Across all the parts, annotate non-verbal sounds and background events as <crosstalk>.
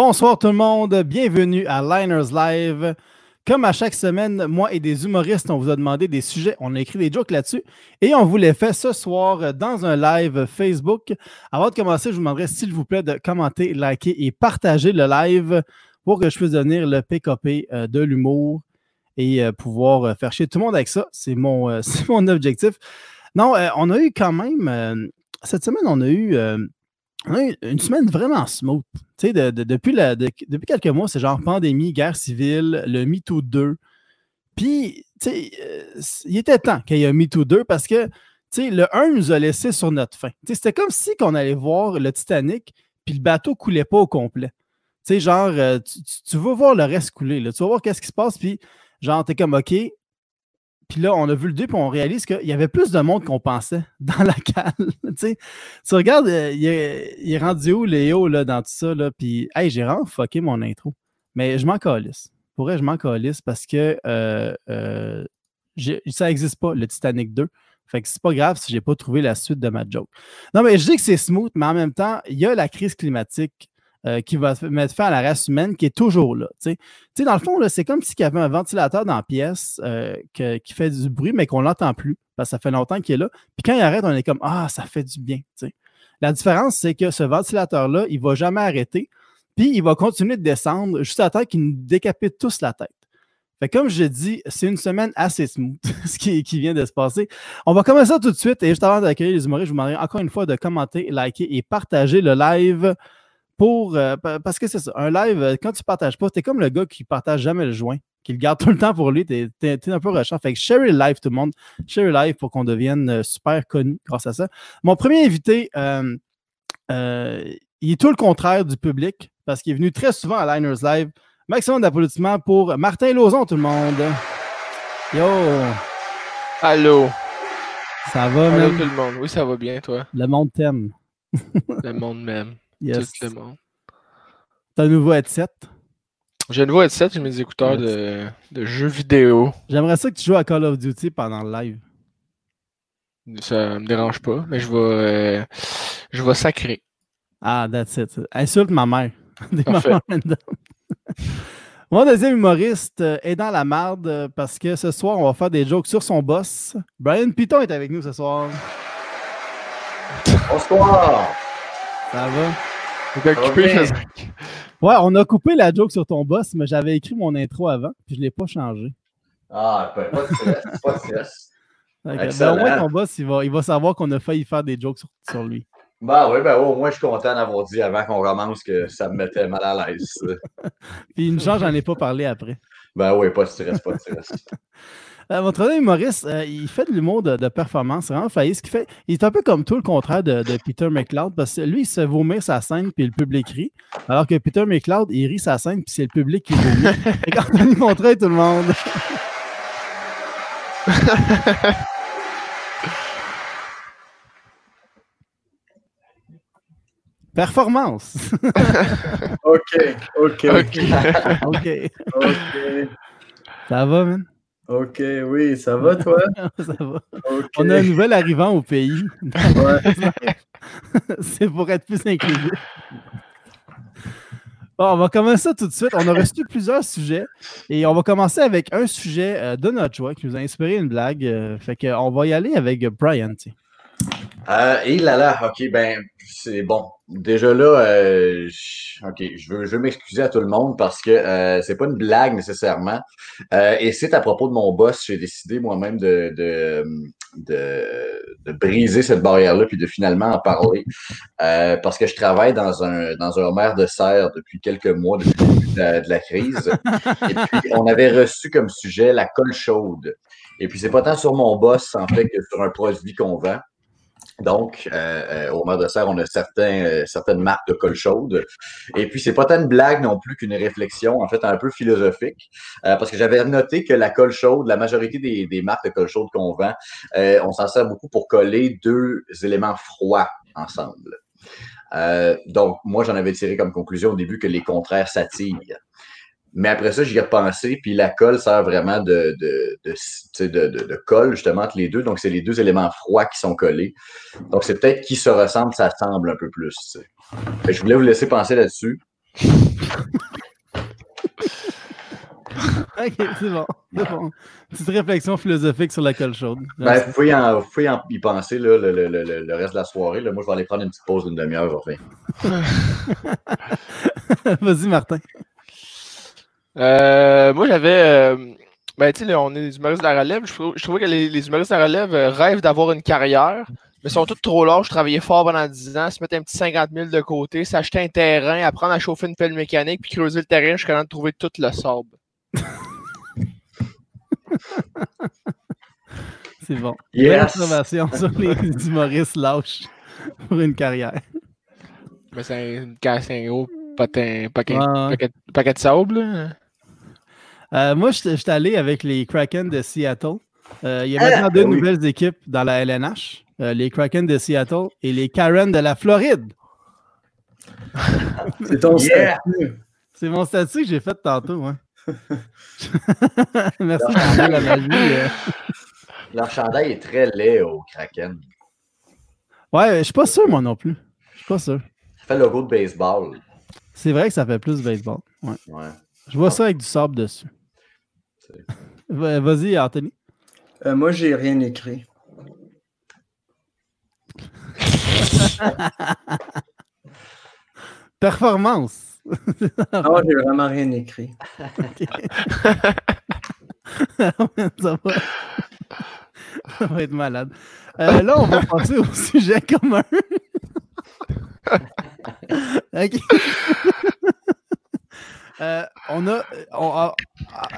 Bonsoir tout le monde, bienvenue à Liners Live. Comme à chaque semaine, moi et des humoristes, on vous a demandé des sujets, on a écrit des jokes là-dessus et on vous les fait ce soir dans un live Facebook. Avant de commencer, je vous demanderai s'il vous plaît de commenter, liker et partager le live pour que je puisse devenir le PKP euh, de l'humour et euh, pouvoir euh, faire chier tout le monde avec ça. C'est mon, <laughs> mon objectif. Non, on a eu quand même, cette semaine, on a eu une semaine vraiment smooth. depuis, quelques mois, c'est genre pandémie, guerre civile, le MeToo 2. Puis, euh, il était temps qu'il y ait un MeToo 2 parce que le 1 nous a laissé sur notre fin. C'était comme si on allait voir le Titanic, puis le bateau coulait pas au complet. Tu genre, euh, tu, vas voir le reste couler. Tu vas voir qu'est-ce qui se passe, puis genre, t'es comme, OK, puis là, on a vu le 2, puis on réalise qu'il y avait plus de monde qu'on pensait <laughs> dans la cale. tu regardes, euh, il est, rendu où, Léo, là, dans tout ça, là, puis, hey, j'ai vraiment fucké mon intro. Mais je m'en calisse. Pour vrai, je m'en calisse parce que euh, euh, ça n'existe pas, le Titanic 2. Fait que c'est pas grave si j'ai pas trouvé la suite de ma joke. Non, mais je dis que c'est smooth, mais en même temps, il y a la crise climatique euh, qui va mettre fin à la race humaine qui est toujours là. dans le fond, c'est comme s'il y avait un ventilateur dans la pièce euh, qui fait du bruit, mais qu'on l'entend plus parce que ça fait longtemps qu'il est là. Puis quand il arrête, on est comme Ah, ça fait du bien. La différence, c'est que ce ventilateur-là, il ne va jamais arrêter. Puis il va continuer de descendre juste temps qu'il nous décapite tous la tête. Fait comme je dis, c'est une semaine assez smooth, <laughs> ce qui, qui, vient de se passer. On va commencer tout de suite. Et juste avant d'accueillir les humoristes, je vous demanderai encore une fois de commenter, liker et partager le live pour. Euh, parce que c'est ça, un live, euh, quand tu partages pas, t'es comme le gars qui partage jamais le joint, qui le garde <laughs> tout le temps pour lui, t'es es, un peu rushant. Fait que share le live, tout le monde. Share le live pour qu'on devienne euh, super connu grâce à ça. Mon premier invité, il est tout le contraire du public parce qu'il est venu très souvent à Liners Live. Maximum d'applaudissements pour Martin Lauzon, tout le monde. Yo! Allô! Ça va, Allô, tout le monde. Oui, ça va bien, toi? Le monde t'aime. <laughs> le monde m'aime. Yes. Tout le monde. T'as un nouveau headset? J'ai un nouveau headset, j'ai mes écouteurs de, de, jeux vidéo. J'aimerais ça que tu joues à Call of Duty pendant le live. Ça me dérange pas, mais je vais, euh, je vais sacrer. Ah, that's it. Insulte ma mère. <laughs> <laughs> Mon deuxième humoriste euh, est dans la marde euh, parce que ce soir, on va faire des jokes sur son boss. Brian Piton est avec nous ce soir. Bonsoir. Ça va? Ouais, on a coupé la joke sur ton boss, mais j'avais écrit mon intro avant, puis je ne l'ai pas changé. Ah, pas de stress, pas de stress. Ben, au moins, ton boss, il va, il va savoir qu'on a failli faire des jokes sur, lui. Bah oui, ben au moins, je suis content d'avoir dit avant qu'on commence que ça me mettait mal à l'aise. <laughs> puis une chance, j'en ai pas parlé après. Ben oui, pas de stress, pas de stress. <laughs> Euh, votre troisième humoriste, euh, il fait de l'humour de, performance. C'est vraiment failli. Ce qu'il fait, il est un peu comme tout le contraire de, Peter McLeod parce que lui, il se vomit sa scène puis le public rit. Alors que Peter McLeod, il rit sa scène puis c'est le public qui vomit. Et quand on lui montrait tout le monde. <laughs> Performance. <laughs> OK, OK, <laughs> OK. OK. Ça va, man? OK, oui, ça va toi? <laughs> ça va. On a un nouvel arrivant au pays. <laughs> C'est pour être plus inclusif. Bon, on va commencer ça tout de suite. On a reçu plusieurs sujets et on va commencer avec un sujet euh, de notre choix qui nous a inspiré une blague. Euh, fait qu'on va y aller avec Brian. Euh, et là là, ok, ben c'est bon. Déjà là, euh, ok, je veux, je veux m'excuser à tout le monde parce que euh, c'est pas une blague nécessairement. Euh, et c'est à propos de mon boss, j'ai décidé moi-même de, de, de, briser cette barrière-là puis de finalement en parler euh, parce que je travaille dans un dans un maire de serre depuis quelques mois depuis le début de la, crise. Et puis on avait reçu comme sujet la colle chaude. Et puis c'est pas tant sur mon boss en fait que sur un produit qu'on vend. Donc, euh, euh, au Maire de Serre, on a certains, euh, certaines marques de colle chaude. Et puis, c'est pas tant une blague non plus qu'une réflexion, en fait, un peu philosophique. parce que j'avais noté que la colle chaude, la majorité des, des marques de colle chaude qu'on vend, on s'en sert beaucoup pour coller deux éléments froids ensemble. donc, moi, j'en avais tiré comme conclusion au début que les contraires s'attirent. Mais après ça, j'y ai repensé, puis la colle sert vraiment de, de, de, de, colle, justement, entre les deux. Donc, c'est les deux éléments froids qui sont collés. Donc, c'est peut-être qui se ressemble, ça semble un peu plus. je voulais vous laisser penser là-dessus. <laughs> ok, c'est bon. Petite réflexion philosophique sur la colle chaude. Ben, vous pouvez, en, vous pouvez en- y penser là, le, le- le- le- reste de la soirée. Là. Moi, je vais aller prendre une petite pause d'une demi-heure. <laughs> Vas-y, Martin. Euh, moi, j'avais. euh, ben, tu sais, on est des humoristes de la relève. Je, trou- je trouvais que les, les humoristes de la relève euh, rêvent d'avoir une carrière, mais sont tous trop larges. Travailler fort pendant 10 ans, se mettre un petit 50 000 de côté, s'acheter un terrain, apprendre à chauffer une pelle mécanique, puis creuser le terrain jusqu'à temps de trouver tout le sable. <laughs> C'est bon. Yes! Observation sur les <laughs> humoristes lâches pour une carrière. Mais c'est un, un gros ouais. paquet, paquet de sable. là. Euh, moi, je suis allé avec les Kraken de Seattle. Euh, il y a Ah, maintenant deux oui. nouvelles équipes dans la LNH. Euh, les Kraken de Seattle et les Karen de la Floride. <laughs> C'est ton Yeah! statut. C'est mon statut que j'ai fait tantôt. hein. <laughs> Merci de la magie. euh. Leur chandail est très laid au Kraken. Ouais, je suis pas sûr, moi non plus. Je suis pas sûr. Ça fait le logo de baseball. C'est vrai que ça fait plus baseball. Ouais. Ouais. Je vois ça avec du sable dessus. Vas-y, Anthony. Euh, moi, j'ai rien écrit. <laughs> Performance. <laughs> Non, j'ai vraiment rien écrit. <laughs> ça, va... ça va être malade. Euh, là, on va passer au sujet commun. OK. Euh, on a, on, a-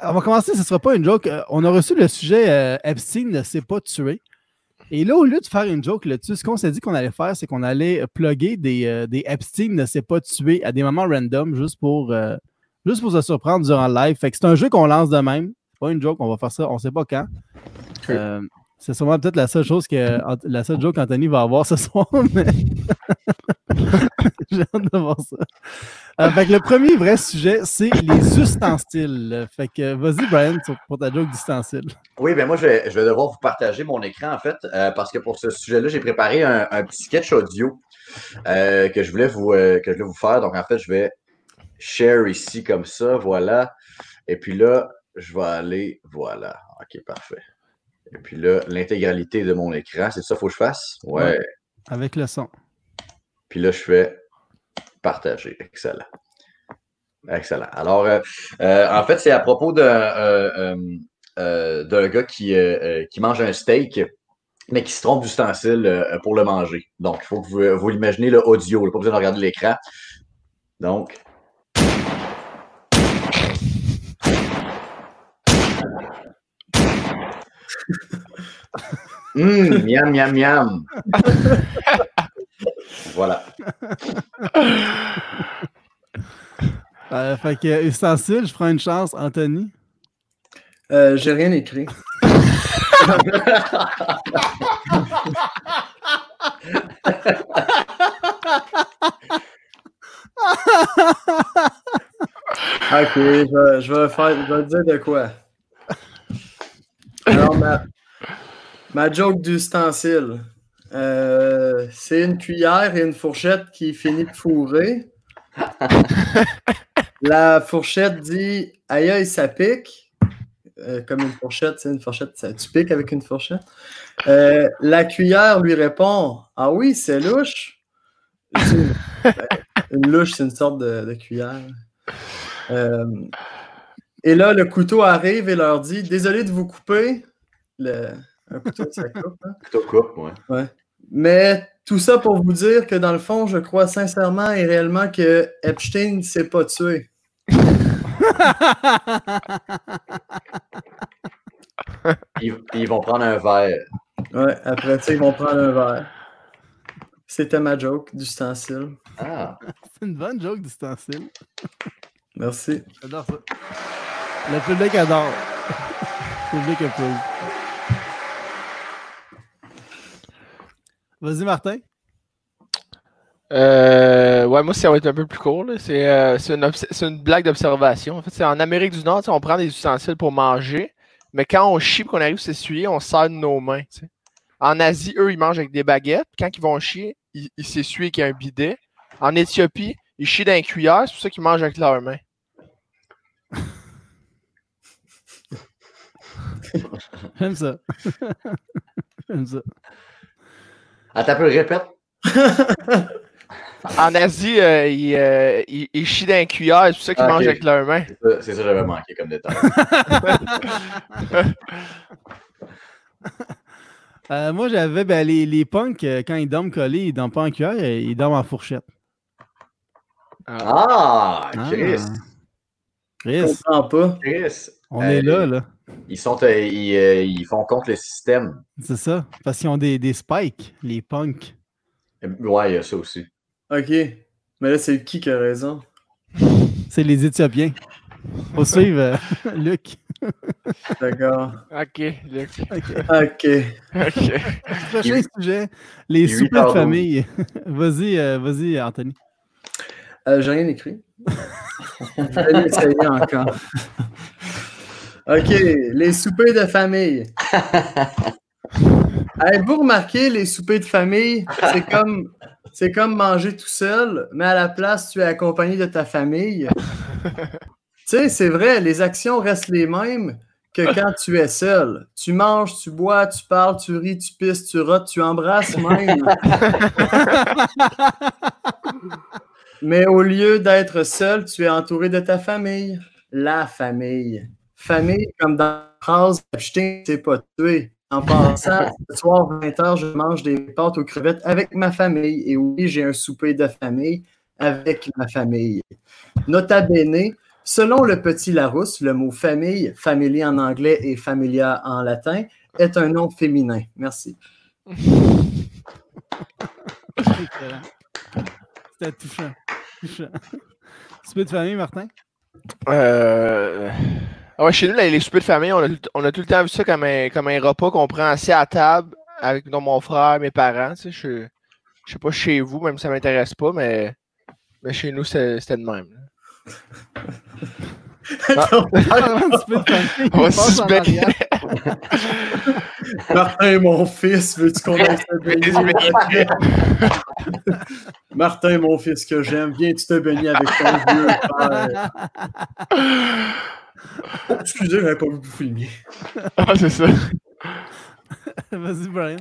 on va commencer, ce ne sera pas une joke. Euh, On a reçu le sujet euh, Epstein ne s'est pas tué. Et là, au lieu de faire une joke là-dessus, ce qu'on s'est dit qu'on allait faire, c'est qu'on allait plugger des, euh, des Epstein ne s'est pas tué à des moments random juste pour, euh, juste pour se surprendre durant le live. Fait que c'est un jeu qu'on lance de même. Pas une joke, on va faire ça, on sait pas quand. Euh, c'est sûrement peut-être la seule chose que la seule joke qu'Anthony va avoir ce <laughs> soir, mais hâte de voir ça. Euh, fait que le premier vrai sujet, c'est les ustensiles. Fait que vas-y, Brian, pour ta joke d'ustensiles. Oui, ben moi, je vais, je vais devoir vous partager mon écran, en fait, euh, parce que pour ce sujet-là, j'ai préparé un, un petit sketch audio euh, que, je voulais vous, que je voulais vous faire. Donc, en fait, je vais share ici comme ça, voilà. Et puis là, je vais aller, voilà. OK, parfait. Et puis là, l'intégralité de mon écran, c'est ça qu'il faut que je fasse? Ouais. Ouais. Avec le son. Puis là, je fais partager. Excellent. Excellent. Alors, euh, euh, en fait, c'est à propos d'un euh, gars qui, qui mange un steak, mais qui se trompe d'ustensile pour le manger. Donc, il faut que vous, vous l'imaginez le audio, là, pas besoin de regarder l'écran. Donc. <laughs> Hum, miam, miam, miam. <laughs> voilà. <laughs> Euh, fait que ustensile, je prends une chance, Anthony? Euh, j'ai rien écrit. <laughs> Ok, je vais, je vais faire, je vais dire de quoi. Alors, ma, ma joke d'ustensile. Euh, c'est une cuillère et une fourchette qui finit de fourrer. <laughs> La fourchette dit Aïe, aïe, ça pique. Euh, comme une fourchette, c'est une fourchette, ça, tu piques avec une fourchette. Euh, la cuillère lui répond Ah oui, c'est louche. Ben, une louche, c'est une sorte de, de cuillère. Euh, et là, le couteau arrive et leur dit Désolé de vous couper. Le, un couteau, ça coupe. hein. Plutôt coupe, ouais. Mais tout ça pour vous dire que dans le fond, je crois sincèrement et réellement que Epstein ne s'est pas tué. <laughs> Ils, ils vont prendre un verre. Ouais, après ça, ils vont prendre un verre. C'était ma joke d'ustensile. Ah, <laughs> C'est une bonne joke d'ustensile. Merci. J'adore ça. Le public adore. Le public approuve. Vas-y, Martin. Euh, ouais, moi, ça va être un peu plus court. C'est euh, c'est une, blague d'observation. En fait, c'est en Amérique du Nord, on prend des ustensiles pour manger, mais quand on chie et qu'on arrive à s'essuyer, on sert de nos mains. En Asie, eux, ils mangent avec des baguettes. Quand ils vont chier, ils s'essuient avec un bidet. En Éthiopie, ils chient dans les cuillères, c'est pour ça qu'ils mangent avec leurs mains. J'aime ça. <laughs> J'aime ça. Attends un peu, répète. <laughs> En Asie, euh, ils, euh, ils- ils chient dans les cuillères, c'est pour ça qu'ils Ah, mangent avec leurs mains. C'est ça, que j'avais manqué comme détail. <laughs> Euh, moi, j'avais ben, les, les punks, euh, quand ils dorment collés, ils dorment pas en cuillère, ils dorment en fourchette. Ah, Chris. Ah. Je Chris, comprends pas. Chris. On Euh, est là, là. Ils, sont, euh, ils, euh, ils font contre le système. C'est ça. Parce qu'ils ont des, des spikes, les punks. Euh, Ouais, il y a ça aussi. Ok. Mais là, c'est qui qui a raison? C'est les Éthiopiens. Faut suivre euh, <laughs> Luc. D'accord. Ok, Luc. Ok. Ok. <laughs> Prochain sujet, les il est soupers huit de heures famille. <laughs> vas-y, euh, vas-y, Anthony. Euh, J'ai rien écrit. Je vais essayer encore. OK, les soupers de famille. <laughs> Avez-vous remarqué, les soupers de famille, c'est comme, c'est comme manger tout seul, mais à la place, tu es accompagné de ta famille. <laughs> tu sais, c'est vrai, les actions restent les mêmes que quand tu es seul. Tu manges, tu bois, tu parles, tu ris, tu pisses, tu rotes, tu embrasses même. <laughs> Mais au lieu d'être seul, tu es entouré de ta famille. La famille. Famille, comme dans la phrase Epstein, c'est pas tué. En passant, <laughs> ce soir, 20h, je mange des pâtes aux crevettes avec ma famille. Et oui, j'ai un souper de famille avec ma famille. Nota bene, selon le petit Larousse, le mot famille, family en anglais et familia en latin, est un nom féminin. Merci. <laughs> C'était touchant. touchant. Souper de famille, Martin? Euh... ah ouais, chez nous, là, les soupers de famille, on a, on a tout le temps vu ça comme un, comme un repas qu'on prend assis à table avec donc, mon frère, mes parents. Tu sais, je, je sais pas chez vous, même si ça m'intéresse pas, mais, mais chez nous, c'était de même. <laughs> On va. <laughs> Martin, mon fils, veux-tu qu'on aille se baigner? <laughs> Martin, mon fils que j'aime, viens-tu te baigner avec ton vieux père? <laughs> Oh, excusez, j'avais pas vu vous filmer. Ah, c'est ça. <laughs> Vas-y, Brian.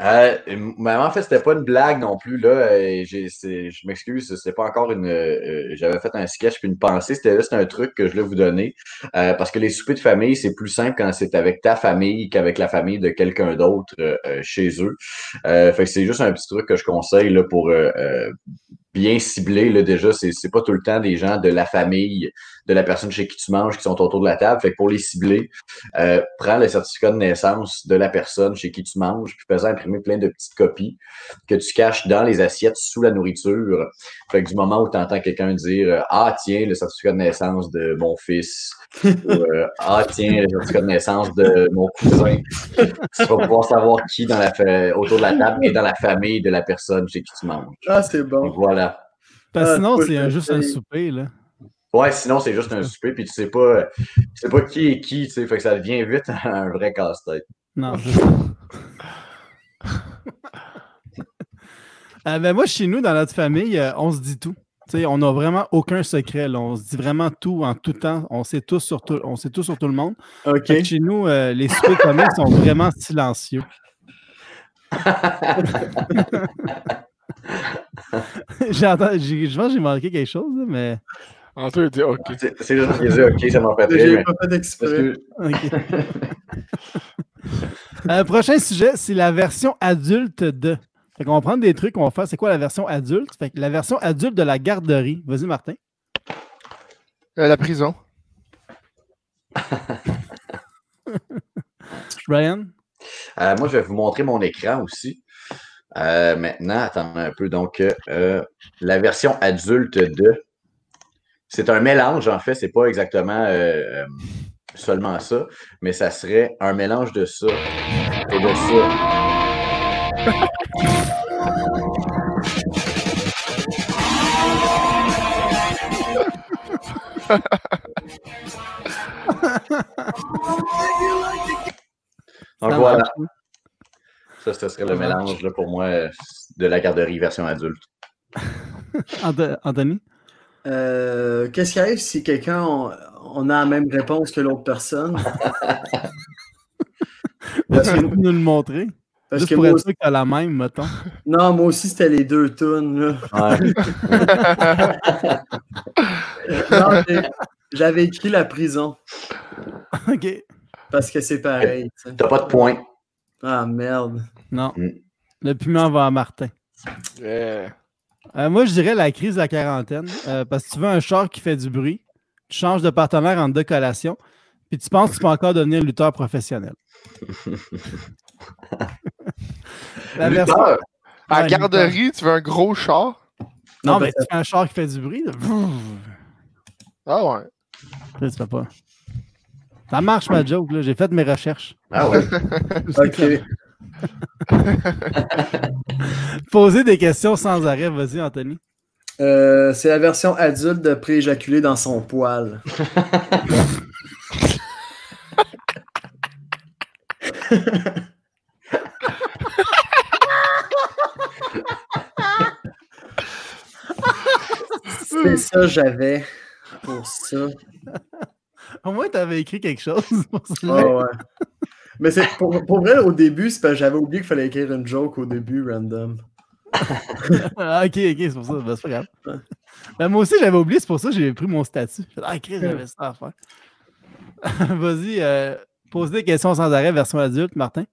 Euh, mais en fait, c'était pas une blague non plus. Là. Euh, j'ai- c'est- je m'excuse, c'était pas encore une. euh, J'avais fait un sketch puis une pensée. C'était là, c'est un truc que je voulais vous donner. Euh, parce que les soupers de famille, c'est plus simple quand c'est avec ta famille qu'avec la famille de quelqu'un d'autre chez eux. Euh, fait que c'est juste un petit truc que je conseille là, pour bien cibler. Là, déjà, c'est c'est pas tout le temps des gens de la famille, de la personne chez qui tu manges qui sont autour de la table. Fait que pour les cibler, euh, prends le certificat de naissance de la personne chez qui tu manges, puis fais imprimer plein de petites copies que tu caches dans les assiettes sous la nourriture. Fait que du moment où tu entends quelqu'un dire euh, Ah, tiens, le certificat de naissance de mon fils, <laughs> ou, euh, Ah, tiens, le certificat de naissance de mon cousin, <laughs> tu vas pouvoir savoir qui dans la fa- autour de la table et dans la famille de la personne chez qui tu manges. Ah, c'est Donc bon. voilà. Parce que Ah, sinon, c'est te juste un souper, là. Ouais, sinon c'est juste un souper, puis tu sais pas, tu sais pas qui est qui, tu sais, fait que ça devient vite <laughs> un vrai casse-tête. Non. <laughs> Euh, ben moi, chez nous, dans notre famille, euh, on se dit tout. On n'a vraiment aucun secret. là. On se dit vraiment tout en tout temps. On sait tout sur tout, on sait tout, sur tout le monde. Chez nous, euh, les soupers de famille sont vraiment silencieux. <laughs> <laughs> J'ai- je pense que j'ai manqué quelque chose, mais. Antoine il dit OK. C'est juste qu'ils disent, ok, ça m'a fait rire, J'ai mais pas fait parce exprès. que ok. <laughs> Euh, prochain sujet, c'est la version adulte de. Fait qu'on va prendre des trucs, on va faire c'est quoi la version adulte? Fait que la version adulte de la garderie. Vas-y, Martin. Euh, la prison. <laughs> Brian? Euh, moi, je vais vous montrer mon écran aussi. Euh, maintenant, attendez un peu. Donc, euh, la version adulte de. C'est un mélange, en fait. C'est pas exactement euh, euh, seulement ça, mais ça serait un mélange de ça et de ça. <laughs> Donc voilà, marche. Ça, ce serait le mélange là, pour moi euh, de la garderie version adulte. <laughs> Ant- Anthony? Euh, Qu'est-ce qui arrive si quelqu'un on, on a la même réponse que l'autre personne? <laughs> Est-ce que nous le montrer? Parce Juste que pour moi être aussi, sûr que t'as la même, mettons. <laughs> non, moi aussi, c'était les deux tunes. là. Ouais. J'avais écrit la prison OK. parce que c'est pareil. T'as pas de point. Ah merde. Non. Mm. Le piment va à Martin. Yeah. Euh, moi, je dirais la crise de la quarantaine. euh, parce que tu veux un char qui fait du bruit, tu changes de partenaire en deux collations, puis tu penses que tu peux encore devenir lutteur professionnel. <laughs> La version- Lutteur. À Ouais, garderie, tu veux un gros char? Non, mais tu fais un char qui fait du bruit. là. Ah ouais. Là, tu fais pas. Ça marche, ma joke. là. J'ai fait mes recherches. Ah ouais. <laughs> Ok. <laughs> Poser des questions sans arrêt. Vas-y, Anthony. Euh, c'est la version adulte de prééjaculer dans son poil. <laughs> C'est ça, j'avais pour ça. Au moins, tu avais écrit quelque chose. pour Ah ouais. Mais c'est pour, pour vrai, au début, c'est parce que j'avais oublié qu'il fallait écrire une joke au début, random. <laughs> Ah, ok, ok, c'est pour ça. Ben, c'est pas grave. Ben, moi aussi, j'avais oublié. C'est pour ça que j'ai pris mon statut. Ah, Chris, j'avais ça à faire. <laughs> Vas-y, euh, pose des questions sans arrêt, version adulte, Martin.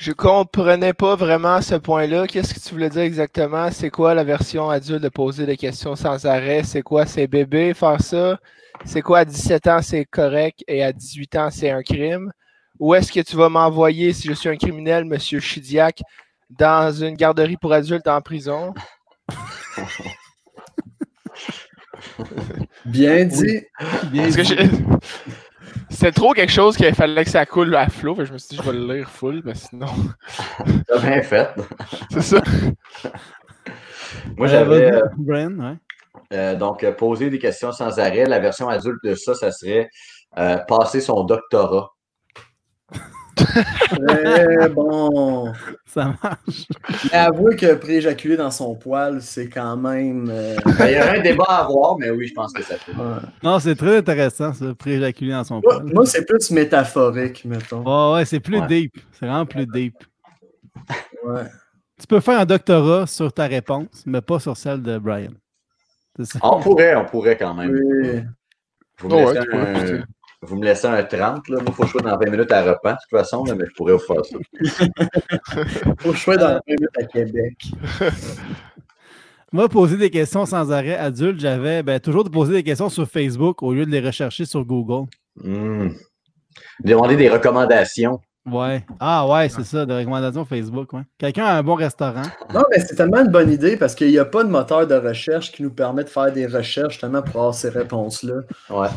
Je comprenais pas vraiment ce point-là. Qu'est-ce que tu voulais dire exactement? C'est quoi la version adulte de poser des questions sans arrêt? C'est quoi, c'est bébé faire ça? C'est quoi, à 17 ans, c'est correct et à 18 ans, c'est un crime? Où est-ce que tu vas m'envoyer si je suis un criminel, monsieur Chidiac, dans une garderie pour adultes en prison? Bien dit. Bien dit. C'était trop quelque chose qu'il fallait que ça coule à flot. Je me suis dit, je vais le lire full, mais sinon, <laughs> T'as bien fait. <laughs> c'est ça. Moi, Euh, j'avais. euh, ouais. Euh, donc, euh, poser des questions sans arrêt. La version adulte de ça, ça serait euh, passer son doctorat. Très <laughs> bon. Ça marche. Mais avouez que prééjaculer dans son poil, c'est quand même. euh, <laughs> Ben, Il y aurait un débat à avoir, mais oui, je pense que ça peut. ouais. Non, c'est très intéressant, ça, prééjaculer dans son Moi, poil. moi, c'est plus métaphorique, mettons. Ouais, ouais, c'est plus Ouais. deep. C'est vraiment plus deep. Ouais. Tu peux faire un doctorat sur ta réponse, mais pas sur celle de Brian. Ça. On pourrait, on pourrait quand même. Oui. Vous Oh, un, pousser. Vous me laissez un 30, là. Moi, il faut que je sois dans 20 minutes à repas, de toute façon, là, mais je pourrais vous faire ça. <laughs> Faut choix dans la minute à Québec. <laughs> Moi, poser des questions sans arrêt adulte, j'avais ben, toujours de poser des questions sur Facebook au lieu de les rechercher sur Google. Hmm. Demander des recommandations. Ouais. Ah ouais, c'est ça, des recommandations Facebook, ouais. Quelqu'un a un bon restaurant. Non, mais c'est tellement une bonne idée parce qu'il n'y a pas de moteur de recherche qui nous permet de faire des recherches justement pour avoir ces réponses-là. Ouais.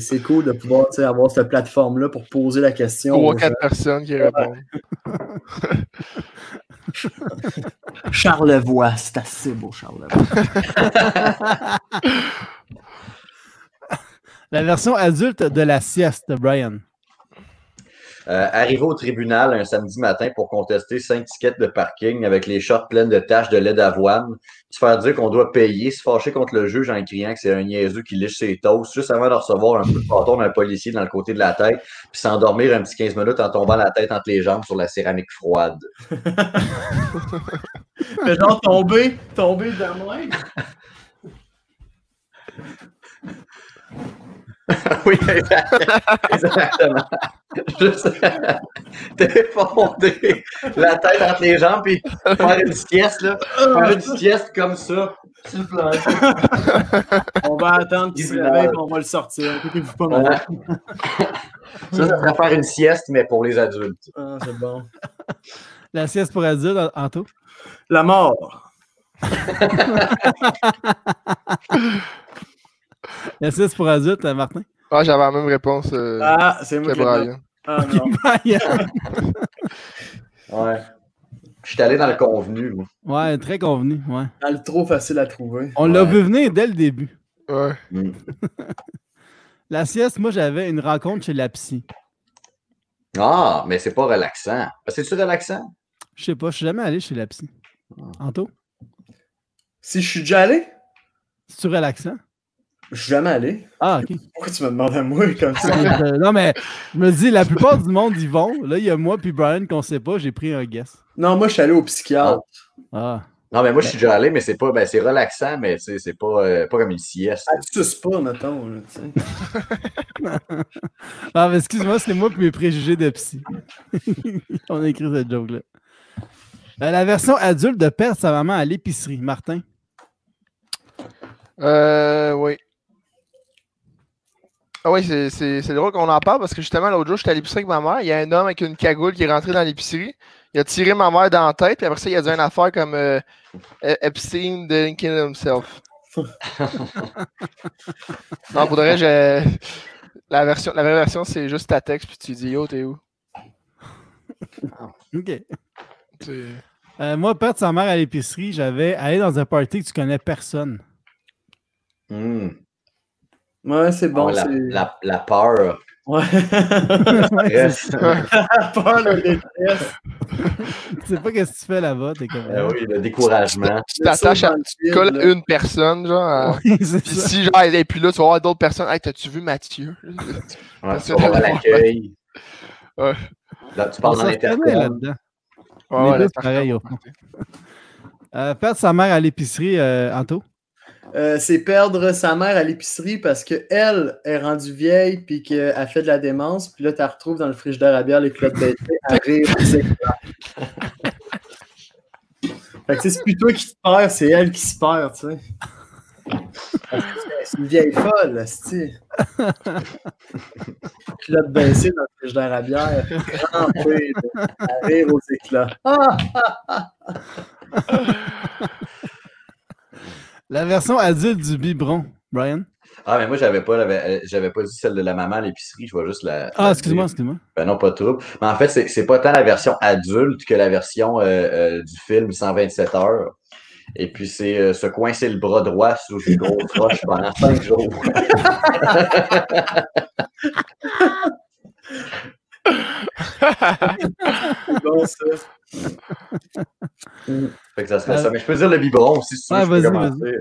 C'est cool de pouvoir tu sais, avoir cette plateforme-là pour poser la question. Trois, aux quatre personnes qui répondent. <laughs> Charlevoix, c'est assez beau, Charlevoix. <laughs> La version adulte de la sieste, Brian. Euh, arriver au tribunal un samedi matin pour contester cinq tickets de parking avec les shorts pleines de taches de lait d'avoine, se faire dire qu'on doit payer, se fâcher contre le juge en criant que c'est un niaiseux qui liche ses toasts, juste avant de recevoir un coup de bâton d'un policier dans le côté de la tête, puis s'endormir un petit 15 minutes en tombant la tête entre les jambes sur la céramique froide. <laughs> Mais genre tomber, tomber de même. <laughs> <laughs> oui, exactement. <laughs> Juste t'effondrer la tête entre les jambes, puis faire une sieste, là. Faire une sieste comme ça. S'il vous plaît. On va attendre qu'il se réveille et on va le sortir. Écoutez-vous pas mal. Ça, ça serait faire une sieste, mais pour les adultes. Ah, c'est bon. La sieste pour adultes, Anto. La mort. <laughs> La sieste pour adultes, euh, Martin? Ah, j'avais la même réponse euh, Ah, c'est moi Brian. Ah non. <laughs> Brian. Ouais. Je suis allé dans le convenu. moi. Ouais, très convenu. Ouais. Trop facile à trouver. On l'a vu venir dès le début. Ouais. Mm. <laughs> La sieste, moi, j'avais une rencontre chez la psy. Ah, mais c'est pas relaxant. Ah, C'est-tu relaxant? Je sais pas, je suis jamais allé chez la psy. Anto? Si je suis déjà allé, C'est-tu relaxant? Je suis jamais allé. Ah, ok. Pourquoi tu me demandes à moi comme ça? <laughs> Euh, non, mais je me dis, la plupart du monde y vont. Là, il y a moi puis Brian qu'on sait pas. J'ai pris un guess. Non, moi, je suis allé au psychiatre. Ah. Non, mais moi, je suis déjà allé, mais c'est pas, ben, c'est relaxant, mais tu sais, c'est pas, euh, pas comme une sieste. Ah, tu suces pas, mettons. là, tu sais. <laughs> Ah, mais excuse-moi, c'est moi puis mes préjugés de psy. <laughs> On a écrit cette joke-là. Euh, la version adulte de perdre sa maman à l'épicerie. Martin? Euh, oui. Ah oui, c'est- c'est c'est drôle qu'on en parle parce que justement, l'autre jour, j'étais à l'épicerie avec ma mère. Il y a un homme avec une cagoule qui est rentré dans l'épicerie. Il a tiré ma mère dans la tête, puis après ça, il a dit une affaire comme euh, E- Epstein didn't kill himself. <laughs> non, pour de vrai, la, version, la vraie version, c'est juste ta texte, puis tu dis Yo, t'es où? <laughs> OK. Euh, moi, perdre sa mère à l'épicerie, j'avais allé dans un party que tu connais personne. Hmm. Ouais, c'est bon. Oh, la, la, la peur. Ouais. <laughs> La peur, le détresse. tu sais pas qu'est-ce que tu fais là-bas. T'es comme. Ah oui, le découragement. Tu t'attaches à tu colles une personne, genre. Oui, Puis ça. si genre elle est plus là, tu vas voir d'autres personnes. Hey, t'as-tu vu Mathieu? Ouais, tu vas voir l'accueil. Ouais. Là, tu parles dans là-dedans. Ouais, ouais, pareil, au fond. Euh, perdre sa mère à l'épicerie, euh, Anto? Euh, c'est perdre sa mère à l'épicerie parce qu'elle est rendue vieille puis qu'elle fait de la démence. Puis là, tu la retrouves dans le frigidaire à bière, les culottes baissées, à rire. fait que tu c'est plus toi qui te perds, c'est elle qui se perd, tu sais. C'est- une vieille folle, c'est Culotte baissée dans le frigidaire à bière, trempée, là, à rire aux éclats. Ah! <laughs> La version adulte du biberon, Brian? Ah, mais moi, j'avais pas, la- j'avais pas dit celle de la maman à l'épicerie. Je vois juste la. Ah, excuse-moi, excuse-moi. Ben non, pas de trouble. Mais en fait, c'est, c'est pas tant la version adulte que la version euh, euh, du film 127 heures. Et puis, c'est euh, se coincer le bras droit sous une grosse roche pendant cinq jours. <laughs> <laughs> Bon, ça. Fait que ça serait Euh, ça. Mais je peux dire le biberon aussi, si tu veux, ouais, je peux vas-y, commencer.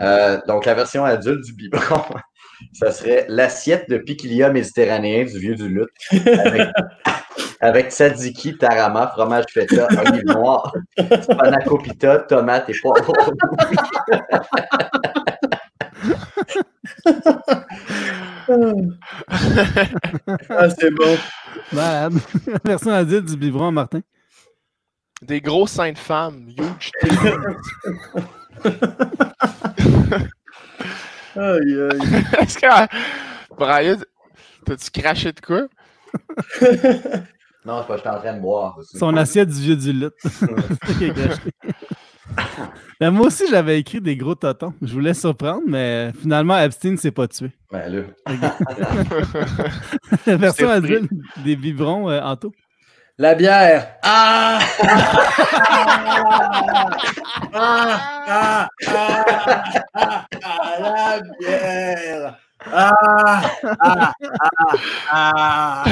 Euh, donc, la version adulte du biberon, <laughs> ça serait l'assiette de piquilia méditerranéen du vieux du lutte. Avec, <laughs> avec tzatziki, tarama, fromage feta, olive noire, <laughs> panakopita, tomate et poivron. Ah, c'est bon. Malade. <laughs> La version adulte du biberon, Martin? Des gros seins de femmes. Huge. <laughs> Aïe, aïe. <laughs> Est-ce que. Brian, t'as-tu craché de quoi? Non, c'est pas, je suis en train de boire. aussi. Son assiette du vieux du lutte. Ben, moi aussi, j'avais écrit des gros totons. Je voulais surprendre, mais finalement, Epstein s'est pas tué. Ben là. <laughs> La version adulte des biberons, euh, Anto? La bière. Ah! Ah! Ah! Ah! Ah! Ah! La bière. Ah! Ah! Ah! Ah!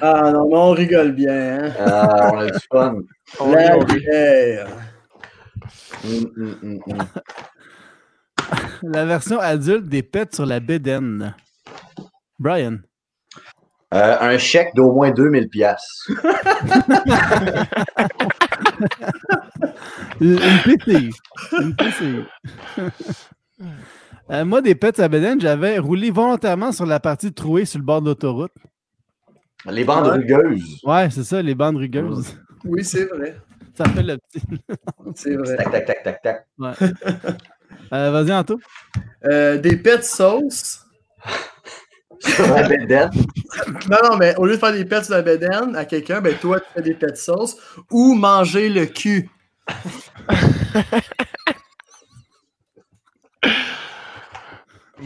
Ah non, mais on rigole bien, hein? Ah, on a du fun. <laughs> On La hum, hum, hum. La version adulte des pets sur la bédaine. Brian. Euh, un chèque d'au moins 2000 pièces. <laughs> Une une PC. Une PC. Euh, moi, des pets à bédaine, j'avais roulé volontairement sur la partie trouée sur le bord de l'autoroute. Les bandes Ouais. rugueuses. Ouais, c'est ça, les bandes rugueuses. Oui, c'est vrai. Ça fait le petit. C'est vrai. Tac, tac, tac, tac, tac. Ouais. Euh, Vas-y, Anto. Euh, des pets sauce. Sur la bédaine. <laughs> Non, non, mais au lieu de faire des pets sur la bédaine à quelqu'un, ben toi, tu fais des pets sauce ou manger le cul. <laughs>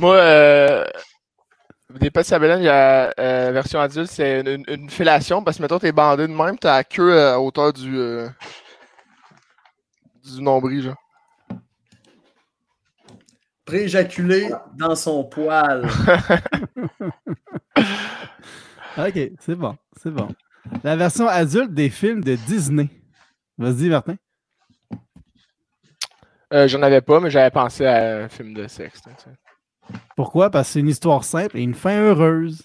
Moi, euh, des petits sabellines, il y a euh, version adulte, c'est une, une- une fellation parce que mettons t'es bandé de même, t'as la queue euh, à hauteur du, euh, du nombril, genre. Préjaculé dans son poil. <laughs> Ok, c'est bon, c'est bon. La version adulte des films de Disney. Vas-y, Martin. Euh, J'en avais pas, mais j'avais pensé à un film de sexe. Pourquoi? Parce que c'est une histoire simple et une fin heureuse.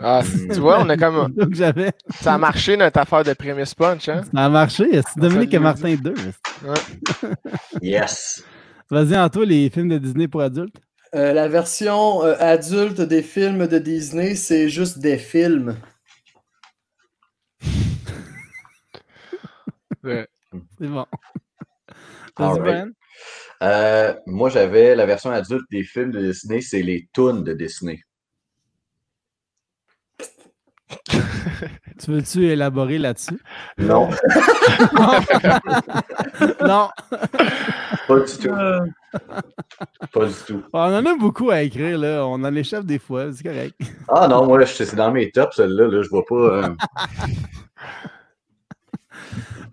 Ah, <laughs> tu vois, on a comme. J'avais. Ça a marché notre affaire de Prémisse Punch, hein? Ça a marché. C'est Dominique et Martin 2. <laughs> Yes. Vas-y, Anto, les films de Disney pour adultes. Euh, la version euh, adulte des films de Disney, c'est juste des films. <laughs> Ouais. C'est bon. Vas-y, Alright. Euh, moi, j'avais la version adulte des films de Disney, c'est les tunes de Disney. Tu veux-tu élaborer là-dessus? Non, <laughs> non. pas du tout. Euh, Pas du tout. On en a beaucoup à écrire, là. On en échappe des fois, c'est correct. Ah non, moi, c'est dans mes tops, celle-là. Là, je vois pas. euh, <laughs>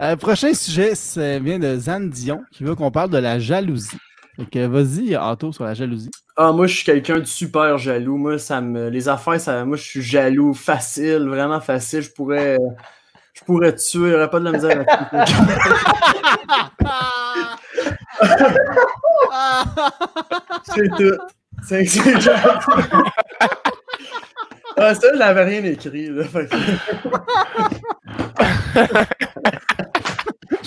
Euh, prochain sujet, ça vient de Zan Dion qui veut qu'on parle de la jalousie. Vas-y, Anto, sur la jalousie. Ah, moi, je suis quelqu'un de super jaloux. Moi, ça me. Les affaires, ça... moi, je suis jaloux, facile, vraiment facile. Je pourrais. Je pourrais tuer, j'aurais pas de la misère. C'est tout. C'est c'est Ah, ça, je l'avais rien écrit Je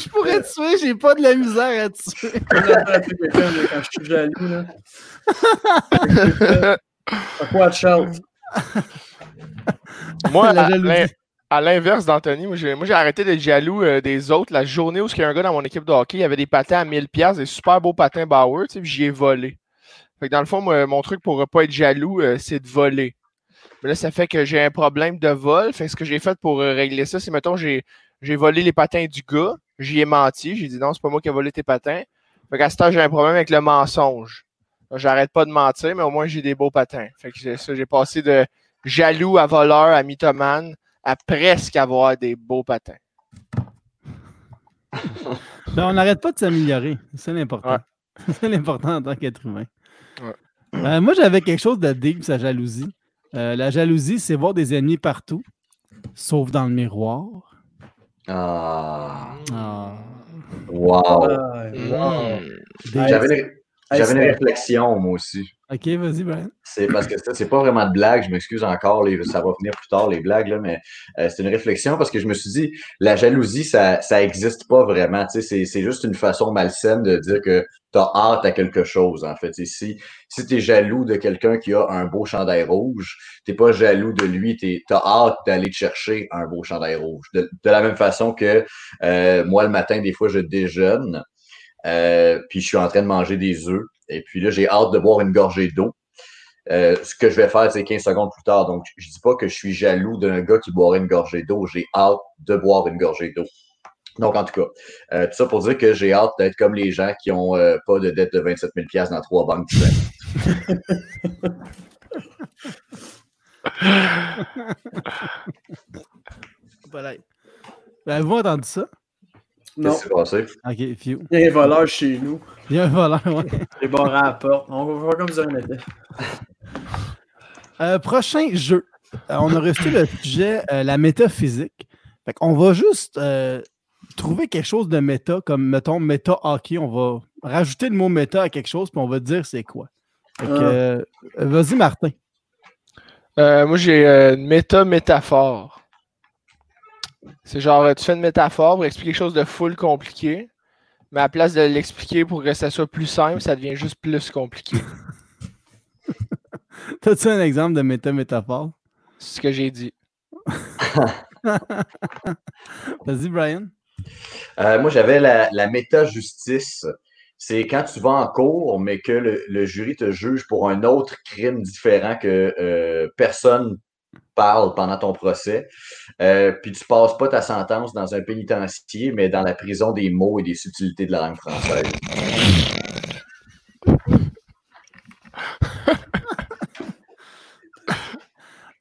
pourrais te tuer, j'ai pas de la misère à tuer. <laughs> Quand je suis jaloux. Là. <laughs> Watch out. <laughs> Moi, La à jalousie. l'in- à l'inverse d'Anthony, moi j'ai moi, j'ai arrêté d'être jaloux euh, des autres. La journée où il y a un gars dans mon équipe de hockey, il y avait des patins à 1000$, des super beaux patins Bauer, tu sais, puis j'y ai volé. Fait que dans le fond, moi, mon truc pour ne pas être jaloux, euh, c'est de voler. Mais là, ça fait que j'ai un problème de vol. Fait que ce que j'ai fait pour euh, régler ça, c'est, mettons, j'ai, j'ai volé les patins du gars, j'y ai menti, j'ai dit non, c'est pas moi qui ai volé tes patins. Fait qu'à ce temps, j'ai un problème avec le mensonge. J'arrête pas de mentir, mais au moins j'ai des beaux patins. Fait que ça, j'ai passé de jaloux à voleur à mythomane à presque avoir des beaux patins. <laughs> Ben, on n'arrête pas de s'améliorer. C'est l'important. Ouais. <laughs> C'est l'important en tant qu'être humain. Ouais. Euh, moi, j'avais quelque chose de deep, sa jalousie. Euh, la jalousie, c'est voir des ennemis partout, sauf dans le miroir. Ah. Ah. Wow. Wow. J'avais j'avais une réflexion, moi aussi. Ok, vas-y, Brian. C'est parce que ça, c'est pas vraiment de blague, je m'excuse encore, les- ça va venir plus tard, les blagues, là, mais euh, c'est une réflexion parce que je me suis dit, la jalousie, ça, ça existe pas vraiment. tu sais, C'est, c'est juste une façon malsaine de dire que tu as hâte à quelque chose, en fait. Si, si tu es jaloux de quelqu'un qui a un beau chandail rouge, t'es pas jaloux de lui, tu as hâte d'aller te chercher un beau chandail rouge. De, de la même façon que euh, moi, le matin, des fois, je déjeune, euh, puis je suis en train de manger des œufs, et puis là, j'ai hâte de boire une gorgée d'eau. Euh, ce que je vais faire, c'est 15 secondes plus tard. Donc, je dis pas que je suis jaloux d'un gars qui boirait une gorgée d'eau. J'ai hâte de boire une gorgée d'eau. Donc, en tout cas, euh, tout ça pour dire que j'ai hâte d'être comme les gens qui ont euh, pas de dette de 27 000 dans trois banques différentes. Voilà. Avez-vous entendu ça? Non, Qu'est-ce qui s'est passé? Ok, il y a un voleur chez nous. Il y a un voleur, ouais. <laughs> Les barres à la porte. On va voir comme vous en était. Euh, prochain jeu. Euh, on a reçu le sujet euh, la métaphysique. Fait qu'on va juste euh, trouver quelque chose de méta, comme mettons méta hockey. On va rajouter le mot méta à quelque chose, puis on va dire c'est quoi. Ah. euh, vas-y, Martin. Euh, moi, j'ai euh, une méta-métaphore. C'est genre, tu fais une métaphore pour expliquer quelque chose de full compliqué, mais à la place de l'expliquer pour que ça soit plus simple, ça devient juste plus compliqué. <laughs> T'as-tu un exemple de méta-métaphore? C'est ce que j'ai dit. <laughs> Vas-y, Brian. Euh, moi, j'avais la, la méta-justice. C'est quand tu vas en cours, mais que le, le jury te juge pour un autre crime différent que euh, personne parle pendant ton procès. Euh, puis tu passes pas ta sentence dans un pénitencier, mais dans la prison des mots et des subtilités de la langue française.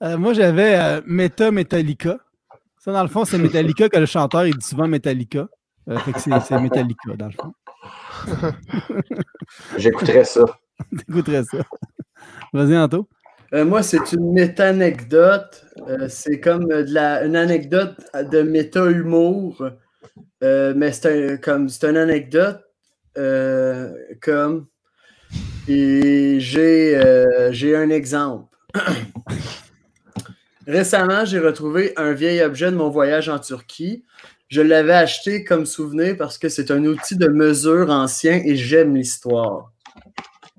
Euh, moi, j'avais euh, Meta Metallica. Ça, dans le fond, c'est Metallica que le chanteur, il dit souvent Metallica. Euh, fait que c'est c'est Metallica, dans le fond. J'écouterais ça. <laughs> T'écouterais ça. Vas-y, Anto. Euh, moi, c'est une méta-anecdote. Euh, c'est comme de la, une anecdote de méta-humour. Euh, mais c'est un, comme c'est une anecdote comme et j'ai j'ai un exemple. <coughs> Récemment, j'ai retrouvé un vieil objet de mon voyage en Turquie. Je l'avais acheté comme souvenir parce que c'est un outil de mesure ancien et j'aime l'histoire.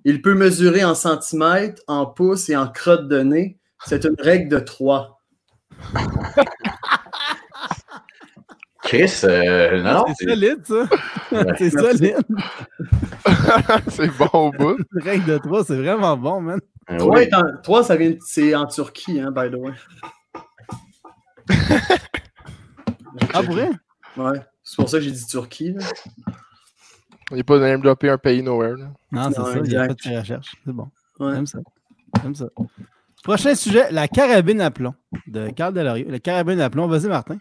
Il peut mesurer en centimètres, en pouces et en crottes de nez. C'est une règle de 3. Chris, euh, non, c'est solide, ça. c'est solide. <laughs> c'est bon au <laughs> bout. Une règle de 3, c'est vraiment bon, man. 3, euh, en... 3 ça vient... c'est en Turquie, hein, by the way. ah, pour vrai? Ouais. C'est pour ça que j'ai dit Turquie. Là. Il n'y a pas de name dropper un pays nowhere. Là. Non, c'est ça. Il n'y a pas de recherche. C'est bon. Ouais. J'aime ça. J'aime ça. Prochain sujet, la carabine à plomb de Carl Delario. La carabine à plomb. Vas-y, Martin.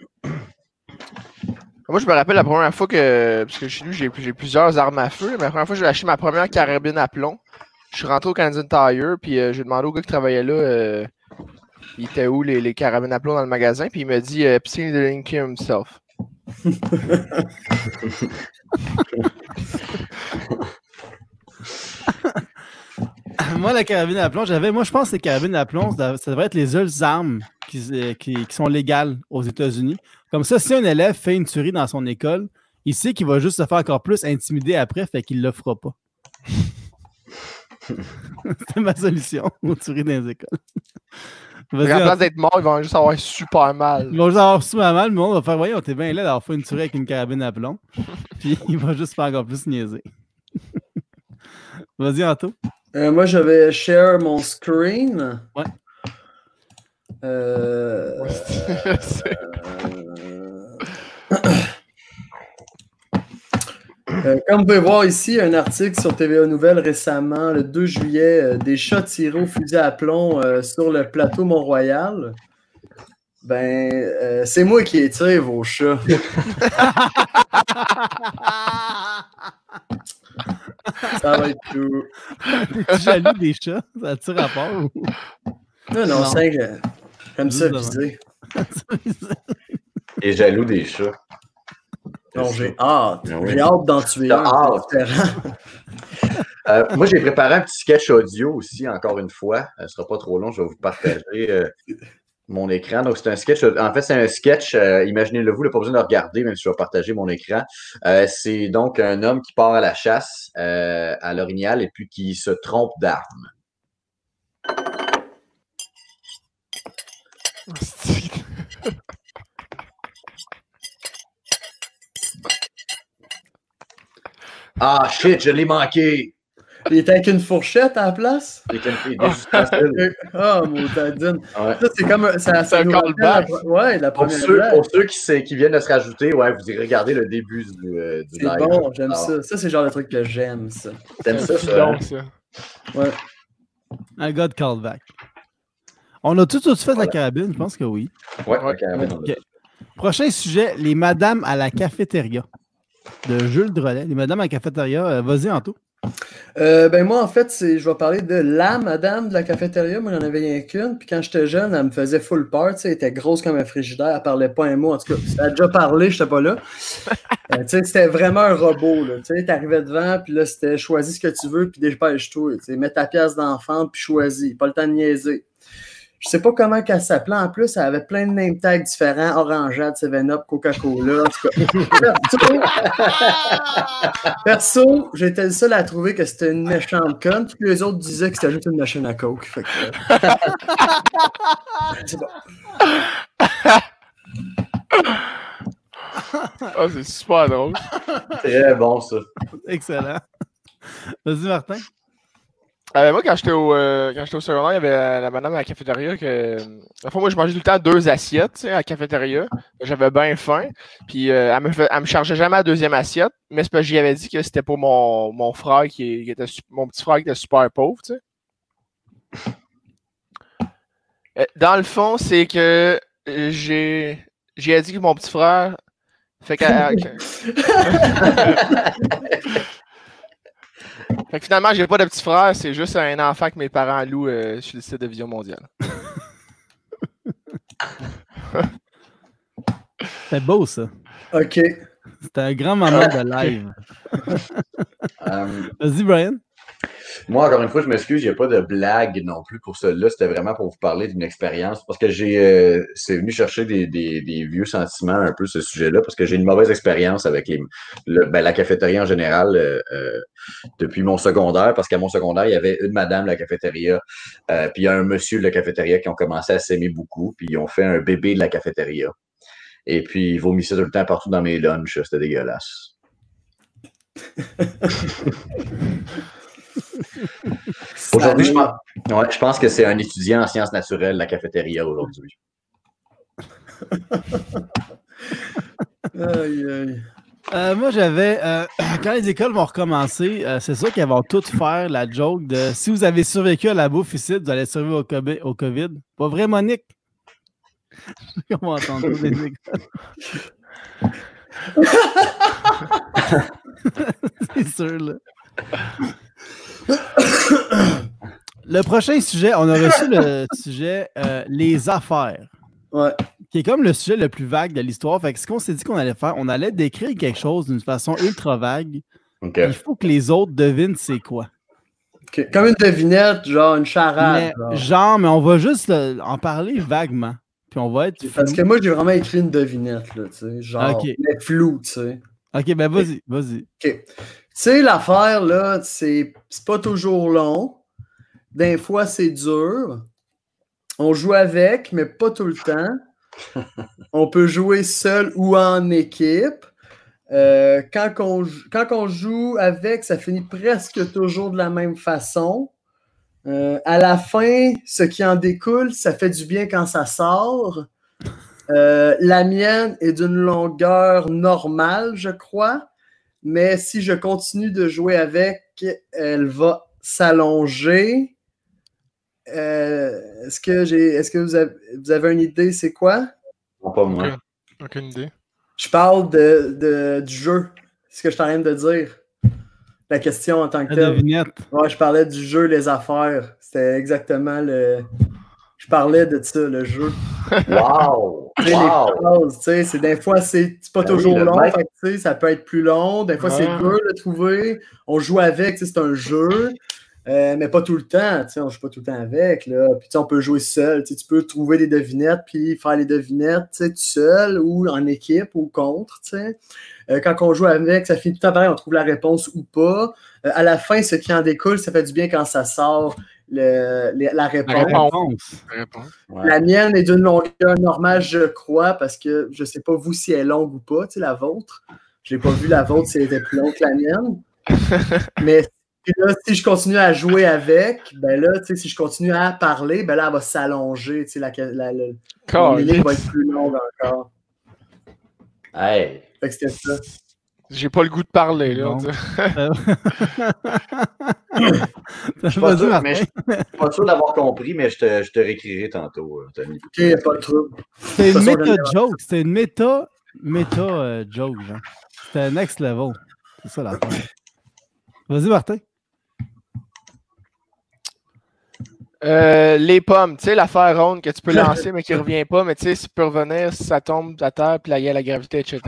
Moi, je me rappelle la première fois que. Parce que chez lui, j'ai plusieurs armes à feu. Mais la première fois que j'ai acheté ma première carabine à plomb, je suis rentré au Canadian Tire. Puis euh, j'ai demandé au gars qui travaillait là. Euh, il était où les, les, carabines à plomb dans le magasin. Puis il m'a dit euh, Psy himself. <laughs> moi, la carabine à plomb, j'avais. Moi, je pense que les carabines à plomb, ça devrait être les seules armes euh, qui, sont légales aux États-Unis. Comme ça, si un élève fait une tuerie dans son école, il sait qu'il va juste se faire encore plus intimider après, fait qu'il ne le fera pas. <laughs> C'est ma solution <laughs> aux tueries dans les écoles. En place d'être mort, ils vont juste avoir super mal. Ils vont juste avoir super mal. Le monde va faire Voyons, t'es bien là d'avoir fait une tuerie avec une carabine à plomb. <laughs> Puis il va juste faire encore plus niaiser. Vas-y, Anto. Euh, moi, j'avais share mon screen. Ouais. Euh... <laughs> Euh, <clears throat> comme vous pouvez voir ici, un article sur TVA Nouvelles récemment, le 2 juillet, euh, des chats tirés au fusil à plomb euh, sur le plateau Mont-Royal. Ben, c'est moi qui ai tiré vos chats. <laughs> Ça va être tout. Tu jaloux des chats? Ça tire à part ou... Non, non, c'est j'aime ça viser. <laughs> Et jaloux des chats. Non, j'ai hâte. Ah j'ai hâte d'en tuer un. <laughs> euh, moi, j'ai préparé un petit sketch audio aussi, encore une fois. Ce ne sera pas trop long, je vais vous partager euh, mon écran. Donc, c'est un sketch. En fait, c'est un sketch, euh, imaginez-le vous, il pas besoin de regarder, même si je vais partager mon écran. Euh, c'est donc un homme qui part à la chasse à l'orignal et puis qui se trompe d'arme. <laughs> Ah, shit, je l'ai manqué. Il était avec une fourchette à la place? Il était ah, oh, mon dadine. Ça, c'est comme. Ça, ça un callback. La... Ouais, la première. Pour ceux, pour ceux qui, qui, viennent de se rajouter, ouais, vous irez regarder le début du, euh, du live. C'est bon, j'aime ça. Ça, c'est le genre de truc que j'aime, ça. T'aimes ça, ça? ça? Ouais. Un gars de callback. On a tout, tout fait de la carabine, je pense que oui. Ouais, la carabine. Prochain sujet, les madames à la cafétéria de Jules Drolet. Les madames à la cafétéria, euh, vas-y, Anto. Euh, ben moi, en fait, je vais parler de la madame de la cafétéria. Moi, j'en avais rien qu'une. Puis quand j'étais jeune, elle me faisait full part. Elle était grosse comme un frigidaire. Elle parlait pas un mot. En tout cas, elle a déjà parlé, je n'étais pas là. <laughs> Euh, c'était vraiment un robot. Tu arrivais devant, puis là, c'était choisis ce que tu veux, puis dépêche-toi. Mets ta pièce d'enfant, puis choisis. Pas le temps de niaiser. Je sais pas comment qu'elle s'appelait. En plus, elle avait plein de name tags différents. Orangeade, 7-Up, Coca-Cola. <laughs> Perso, perso j'étais le seul à trouver que c'était une méchante conne. Tous les autres disaient que c'était juste une machine à coke. Fait <laughs> c'est bon. oh, c'est super drôle. Très bon, ça. Excellent. Vas-y, Martin. Euh, moi, quand j'étais au, euh, au secondaire, il y avait la madame à la cafétéria que. Enfin, moi, je mangeais tout le temps deux assiettes à la cafétéria. J'avais bien faim. Puis euh, elle, me elle me chargeait jamais la deuxième assiette. Mais c'est parce que j'y avais dit que c'était pour mon, mon frère qui, était mon petit frère qui était super pauvre, tu sais. Dans le fond, c'est que j'ai. J'ai dit que mon petit frère. Fait que. <laughs> <laughs> Fait que finalement, j'ai pas de petit frère, c'est juste un enfant que mes parents louent euh, sur le site de Vision Mondiale. <laughs> C'est beau, ça. OK. C'était un grand moment de live. <laughs> Euh, Vas-y, Brian. Moi, encore une fois, je m'excuse, il n'y a pas de blague non plus pour cela. C'était vraiment pour vous parler d'une expérience parce que j'ai. euh, c'est venu chercher des, vieux sentiments un peu ce sujet-là parce que j'ai une mauvaise expérience avec ben, la cafétéria en général euh, euh, depuis mon secondaire parce qu'à mon secondaire, il y avait une madame de la cafétéria puis un monsieur de la cafétéria qui ont commencé à s'aimer beaucoup puis ils ont fait un bébé de la cafétéria. Et puis, ils vomissaient tout le temps partout dans mes lunchs. C'était dégueulasse. <laughs> Aujourd'hui, je pense, ouais, je pense que c'est un étudiant en sciences naturelles, la cafétéria aujourd'hui. Aïe, aïe. Euh, moi, j'avais. euh, <clears throat> quand les écoles vont recommencer, euh, c'est sûr qu'elles vont toutes faire la joke de si vous avez survécu à la bouffe ici, vous allez survivre au, COVID- au COVID. Pas vrai, Monique? <laughs> Comment entendre les <laughs> écoles? <laughs> c'est sûr, là. Le prochain sujet, on a reçu le sujet euh, les affaires Ouais. qui est comme le sujet le plus vague de l'histoire. Fait que ce qu'on s'est dit qu'on allait faire, on allait décrire quelque chose d'une façon ultra vague. Il faut que les autres devinent c'est quoi. OK. Comme une devinette, genre une charade. Mais, genre. genre, mais on va juste en parler vaguement. Puis on va être Parce flou. que moi, j'ai vraiment écrit une devinette, là, tu sais. Genre, Ok. mais flou, tu sais. Ok, ben vas-y, vas-y. Tu sais, l'affaire, là, c'est c'est pas toujours long. Des fois, c'est dur. On joue avec, mais pas tout le temps. <laughs> On peut jouer seul ou en équipe. Euh, quand, on, jou- quand on joue avec, ça finit presque toujours de la même façon. Euh, à la fin, ce qui en découle, ça fait du bien quand ça sort. Euh, la mienne est d'une longueur normale, je crois mais si je continue de jouer avec, elle va s'allonger. Euh, est-ce que j'ai est-ce que vous avez, vous avez une idée c'est quoi? Non, pas moi. Aucune idée. Je parle de, de- du jeu. C'est ce que je suis en train de dire. La question en tant que La telle. Ouais, je parlais du jeu, les affaires. C'était exactement le. Je parlais de ça, le jeu. <laughs> Wow! Tu sais, les Wow! phrases, tu sais, c'est des fois c'est pas Ben toujours long, fait que, ça peut être plus long, des fois c'est dur de trouver. On joue avec, tu sais, c'est un jeu, euh, mais pas tout le temps, tu sais, on joue pas tout le temps avec là. Puis tu sais, on peut jouer seul, tu sais, tu peux trouver des devinettes puis faire les devinettes, tu sais, tout seul ou en équipe ou contre, tu sais. Euh, quand on joue avec, ça finit tout le temps pareil, on trouve la réponse ou pas. Euh, à la fin, ce qui en découle, ça fait du bien quand ça sort le- le- la réponse. La réponse. réponse. Réponse. Ouais. La mienne est d'une longueur normale, je crois, parce que je ne sais pas vous si elle est longue ou pas, tu sais, la vôtre. Je n'ai pas vu la vôtre si elle était plus longue que la mienne. <laughs> Mais là, si je continue à jouer avec, ben là, tu sais, si je continue à parler, ben là, elle va s'allonger. Tu sais, la, la, la- mon ligne va être plus longue encore. Hey! Fait que c'était ça. J'ai pas le goût de parler, là. Euh, <laughs> Je suis pas sûr, mais je suis pas sûr d'avoir compris, mais je te, je te réécrirai tantôt, euh, Tony. OK, il n'y a pas de trouble. C'était une méta joke. C'était une méta, méta euh, joke, genre. C'était next level. C'est ça la Vas-y, Martin. Euh, les pommes, tu sais, l'affaire ronde que tu peux <laughs> lancer mais qui revient pas, mais tu sais, ça peut revenir si ça tombe à terre, puis là, il y a la gravité, etc.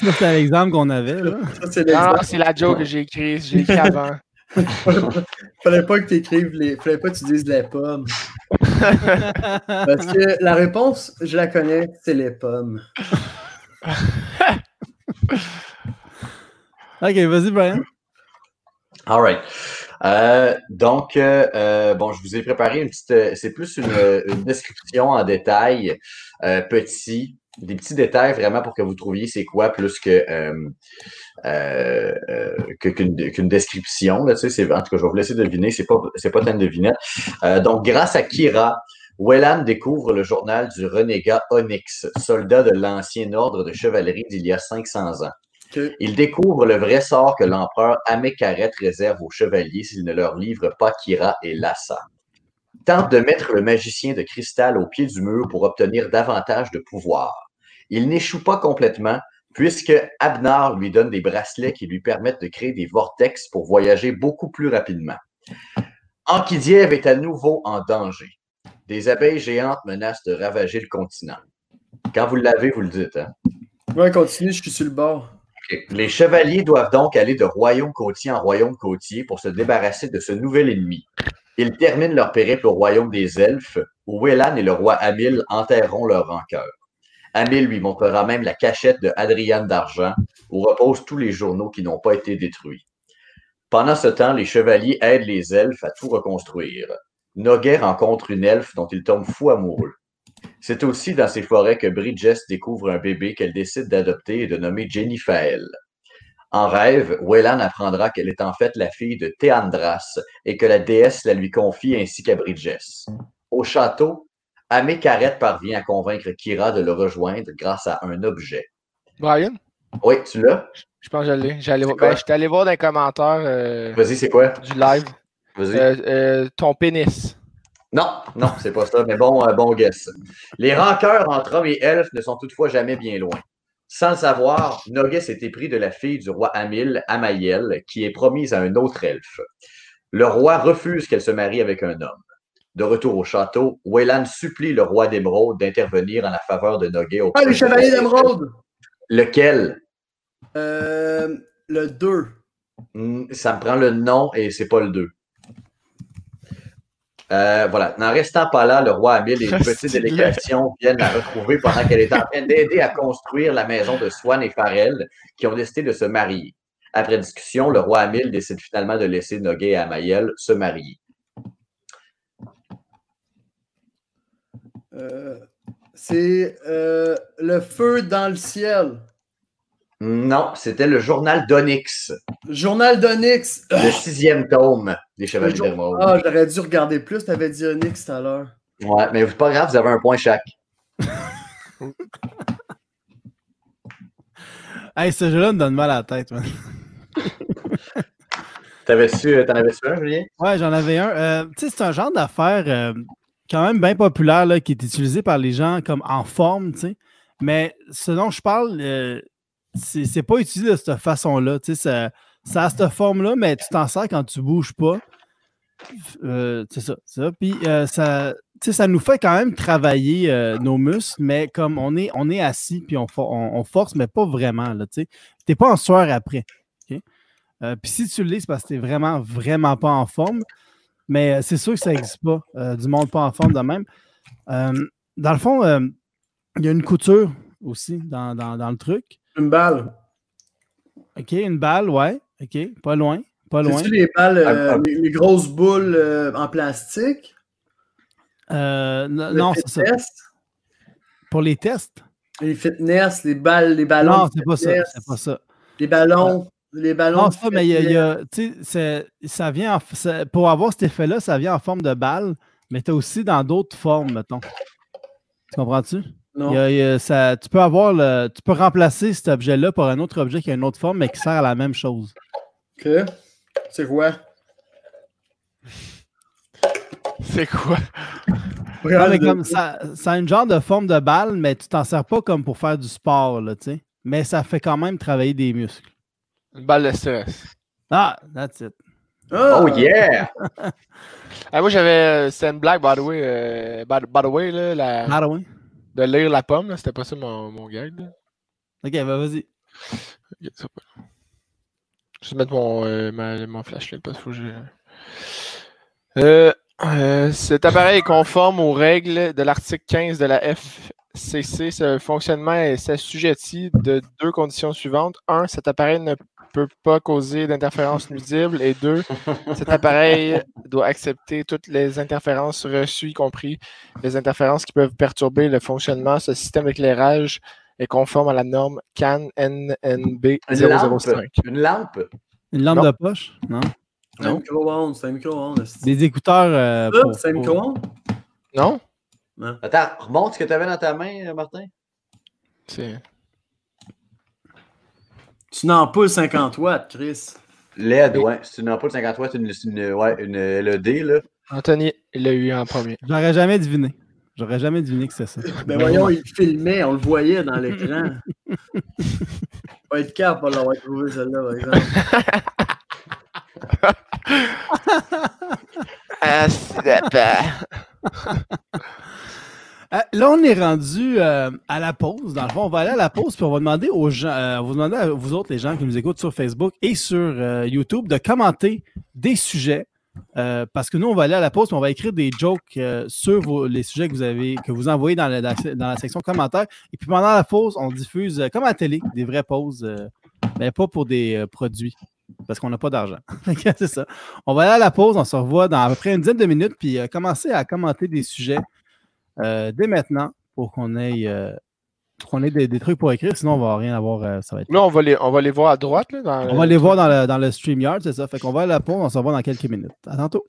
C'était l'exemple qu'on avait. Là. Ça, c'est Non, c'est la joke que j'ai écrite, j'ai écrit avant. <laughs> Fallait pas que tu écrives les. Fallait pas que tu dises les pommes. Parce que la réponse, je la connais, c'est les pommes. <laughs> Ok, vas-y, Brian. All right. Euh, donc, euh, euh, bon, je vous ai préparé une petite. c'est plus une, une description en détail, euh, petit, des petits détails vraiment pour que vous trouviez c'est quoi plus que. euh, euh, euh, qu'une description. Là, tu sais, en tout cas, je vais vous laisser deviner. C'est pas, c'est pas tant une devinette. Euh, donc, grâce à Kira, Wellan découvre le journal du renégat Onyx, soldat de l'ancien ordre de chevalerie d'il y a 500 ans. Il découvre le vrai sort que l'empereur Amékaret réserve aux chevaliers s'il ne leur livre pas Kira et Lassa. Tente de mettre le magicien de cristal au pied du mur pour obtenir davantage de pouvoir. Il n'échoue pas complètement, puisque Abnar lui donne des bracelets qui lui permettent de créer des vortex pour voyager beaucoup plus rapidement. Ankidiev est à nouveau en danger. Des abeilles géantes menacent de ravager le continent. Quand vous l'avez, vous le dites. Hein? Ouais, continue, je suis sur le bord. Les chevaliers doivent donc aller de royaume côtier en royaume côtier pour se débarrasser de ce nouvel ennemi. Ils terminent leur périple au royaume des elfes, où Wélan et le roi Amil enterreront leur rancœur. Amil lui montrera même la cachette de Adriane d'Argent, où reposent tous les journaux qui n'ont pas été détruits. Pendant ce temps, les chevaliers aident les elfes à tout reconstruire. Noguet rencontre une elfe dont il tombe fou amoureux. C'est aussi dans ces forêts que Bridges découvre un bébé qu'elle décide d'adopter et de nommer Jenny. En rêve, Wellan apprendra qu'elle est en fait la fille de Théandras et que la déesse la lui confie ainsi qu'à Bridges. Au château, Amé Carrette parvient à convaincre Kira de le rejoindre grâce à un objet. Brian? Oui, tu l'as? Je pense que je l'ai. J'allais ben, j'étais allé voir dans les commentaires euh, Vas-y, c'est quoi? du live. Vas-y. Euh, euh, ton pénis. Non, non, c'est pas ça, mais bon, bon guess. Les rancœurs entre hommes et elfes ne sont toutefois jamais bien loin. Sans le savoir, Noguet s'était pris de la fille du roi Amil, Amaïel, qui est promise à un autre elfe. Le roi refuse qu'elle se marie avec un homme. De retour au château, Wayland supplie le roi d'Émeraude d'intervenir en la faveur de Noguet. Ah, les chevaliers d'Émeraude! Lequel? Euh, le 2. Hmm, Ça me prend le nom et c'est pas le 2. Euh, voilà. N'en restant pas là, le roi Amil et une <laughs> petite délégation <laughs> viennent la retrouver pendant qu'elle est en train d'aider à construire la maison de Swan et Farrell, qui ont décidé de se marier. Après discussion, le roi Amil décide finalement de laisser Noguet et Amaïel se marier. Euh, c'est euh, le feu dans le ciel. Non, c'était le journal d'Onyx, Journal d'Onyx. le sixième tome des Chevaliers jour-. Ah, j'aurais dû regarder plus. T'avais dit Onyx tout à l'heure. Ouais, mais c'est pas grave, vous avez un point chaque. <laughs> Hey, ce jeu-là me donne mal à la tête, man. Euh, t'en avais-tu un, Julien? Ouais, j'en avais un. Euh, tu sais, c'est un genre d'affaire euh, quand même bien populaire là, qui est utilisé par les gens comme en forme, tu sais. Mais ce dont je parle, euh, c'est pas utilisé de cette façon-là. Tu sais, ça, a cette forme-là, mais tu t'en sers quand tu bouges pas. Euh, c'est ça, ça. Puis euh, ça, tu nous fait quand même travailler nos muscles, mais comme on est, on est assis, puis on, for- on- on force, mais pas vraiment. Tu. T'es pas en sueur après. puis si tu le lis, c'est parce que t'es vraiment, vraiment pas en forme. Mais euh, c'est sûr que ça n'existe pas, euh, du monde pas en forme de même. Euh, dans le fond, euh, il y a une couture aussi dans, dans- dans le truc. Une balle. OK, une balle, ouais. OK, pas loin. Pas loin. C'est-tu les balles, euh, Ah, ah. les, les grosses boules euh, en plastique? Euh, non, c'est ça. Pour les tests? Les fitness, les balles, les ballons. Non, c'est pas ça. C'est pas ça. Les ballons. Les ballons. Non, pas, mais il y a- il y c'est- ça vient en ça- pour avoir cet effet-là, ça vient en forme de balle, mais tu as aussi dans d'autres formes, mettons. Tu comprends-tu? Non. Il y a- il y a- ça, tu peux avoir le, tu peux remplacer cet objet-là par un autre objet qui a une autre forme, mais qui sert à la même chose. OK. C'est quoi? <laughs> C'est quoi? Ouais, mais comme ça, ça a une genre de forme de balle, mais tu t'en sers pas comme pour faire du sport, là, tu sais. Mais ça fait quand même travailler des muscles. Une balle de stress. Ah, that's it. Ah! Oh yeah! Ah, <laughs> moi, j'avais. C'était une blague, by the way. euh, by, by the way, là, la- de lire la pomme. C'était pas ça mon, mon gag. là. Ok, ben vas-y. Ok, ça va. Je vais mettre mon, euh, ma- mon flashlight parce que j'ai. Euh, euh, cet appareil est conforme aux règles de l'article 15 de la FCC. Ce fonctionnement est s'assujettit de deux conditions suivantes. Un, cet appareil ne peut pas causer d'interférences nuisibles. Et deux, cet appareil doit accepter toutes les interférences reçues, y compris les interférences qui peuvent perturber le fonctionnement. Ce système d'éclairage est conforme à la norme CAN NNB Une lampe? 005. Une lampe? Une lampe Non. de poche? Non. C'est un micro-ondes. C'est un micro-ondes. c'est- Des écouteurs. euh, pour- C'est un pour- micro-ondes? Non? Attends, remonte ce que tu avais dans ta main, euh, Martin. C'est. Tu n'en pas 50 watts, Chris. LED, ouais. Si tu n'as pas le 50 watts, une, une, ouais, une LED, là. Anthony, il l'a eu en premier. J'aurais jamais deviné. J'aurais jamais deviné que c'était ça. <laughs> Ben voyons, il filmait, on le voyait dans l'écran. White <laughs> Cap, on l'avoir trouvé celle-là, par exemple. <laughs> Ah, c'est pas. Euh, là, on est rendu euh, à la pause. Dans le fond, on va aller à la pause puis on va demander aux gens, euh, demander à vous autres, les gens qui nous écoutent sur Facebook et sur YouTube, de commenter des sujets. Parce que nous, on va aller à la pause, on va écrire des jokes sur les sujets que vous avez, que vous envoyez dans la, section commentaires. Et puis pendant la pause, on diffuse, comme à télé, des vraies pauses, mais pas pour des produits, parce qu'on n'a pas d'argent. <laughs> C'est ça. On va aller à la pause, on se revoit dans à peu près une dizaine de minutes, puis commencer à commenter des sujets dès maintenant pour qu'on ait, euh, qu'on ait des, des trucs pour écrire, sinon on va rien avoir. euh, ça va être Là, on va les, on va les voir à droite. Là, dans on va les voir dans le, dans le StreamYard, c'est ça. Fait qu'on va à la pause, on se revoit dans quelques minutes. À tantôt.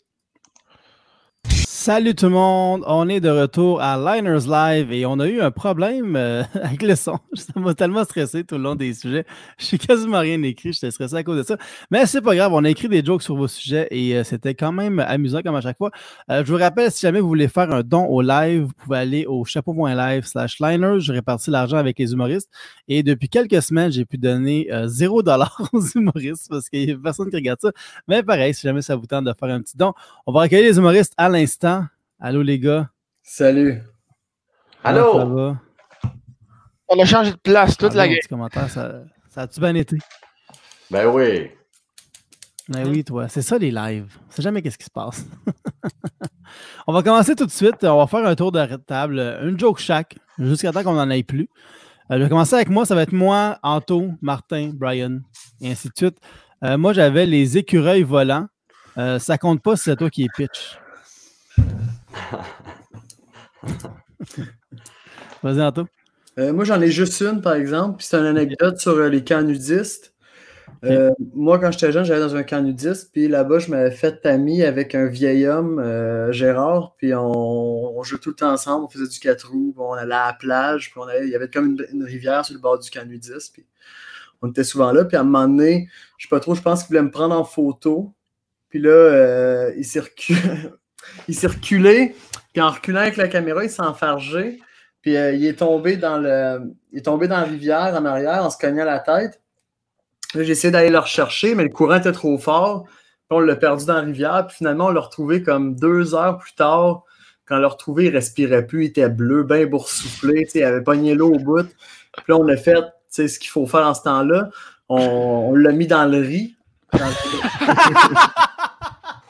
Salut tout le monde, on est de retour à Liners Live et on a eu un problème euh, <laughs> avec le son. <laughs> Ça m'a tellement stressé tout le long des sujets. Je suis quasiment rien écrit, j'étais stressé à cause de ça. Mais c'est pas grave, on a écrit des jokes sur vos sujets et euh, c'était quand même amusant comme à chaque fois. Euh, je vous rappelle, si jamais vous voulez faire un don au live, vous pouvez aller au chapeau.live slash liners. Je répartis l'argent avec les humoristes. Et depuis quelques semaines, j'ai pu donner euh, 0$ <laughs> aux humoristes parce qu'il n'y a personne qui regarde ça. Mais pareil, si jamais ça vous tente de faire un petit don, on va accueillir les humoristes à l'instant. Allô les gars. Salut. Comment ça Allô? va? On a changé de place, toute Ah, la commentaire, ça, ça a-tu bien été? Ben oui. Ben oui, toi. C'est ça les lives. On sait jamais qu'est-ce qui se passe. <laughs> on va commencer tout de suite. On va faire un tour de table, une joke chaque, jusqu'à temps qu'on n'en ait plus. Euh, je vais commencer avec moi. Ça va être moi, Anto, Martin, Brian, et ainsi de suite. Euh, moi, j'avais les écureuils volants. Euh, ça compte pas si c'est toi qui es pitch. <laughs> Vas-y, Anto. Euh, moi, j'en ai juste une, par exemple. Puis c'est une anecdote sur euh, les camps nudistes. Euh, Moi, quand j'étais jeune, j'allais dans un camp nudiste. Puis là-bas, je m'avais fait ami avec un vieil homme, euh, Gérard. Puis on, on jouait tout le temps ensemble. On faisait du quatre roues. on allait à la plage. Puis on allait- il y avait comme une, une rivière sur le bord du camp nudiste. Puis on était souvent là. Puis à un moment donné, je sais pas trop, je pense qu'il voulait me prendre en photo. Puis là, il s'est reculé. <laughs> il s'est reculé. Puis en reculant avec la caméra, il s'est enfargé. Puis euh, il est tombé dans le. Il est tombé dans la rivière en arrière en se cognant la tête. Là, j'ai essayé d'aller le rechercher, mais le courant était trop fort. Puis on l'a perdu dans la rivière. Puis finalement, on l'a retrouvé comme deux heures plus tard. Quand on l'a retrouvé, il respirait plus, il était bleu, bien boursouflé, il avait pogné l'eau au bout. Puis là, on a fait ce qu'il faut faire en ce temps-là. On, l'a mis dans le riz. <laughs>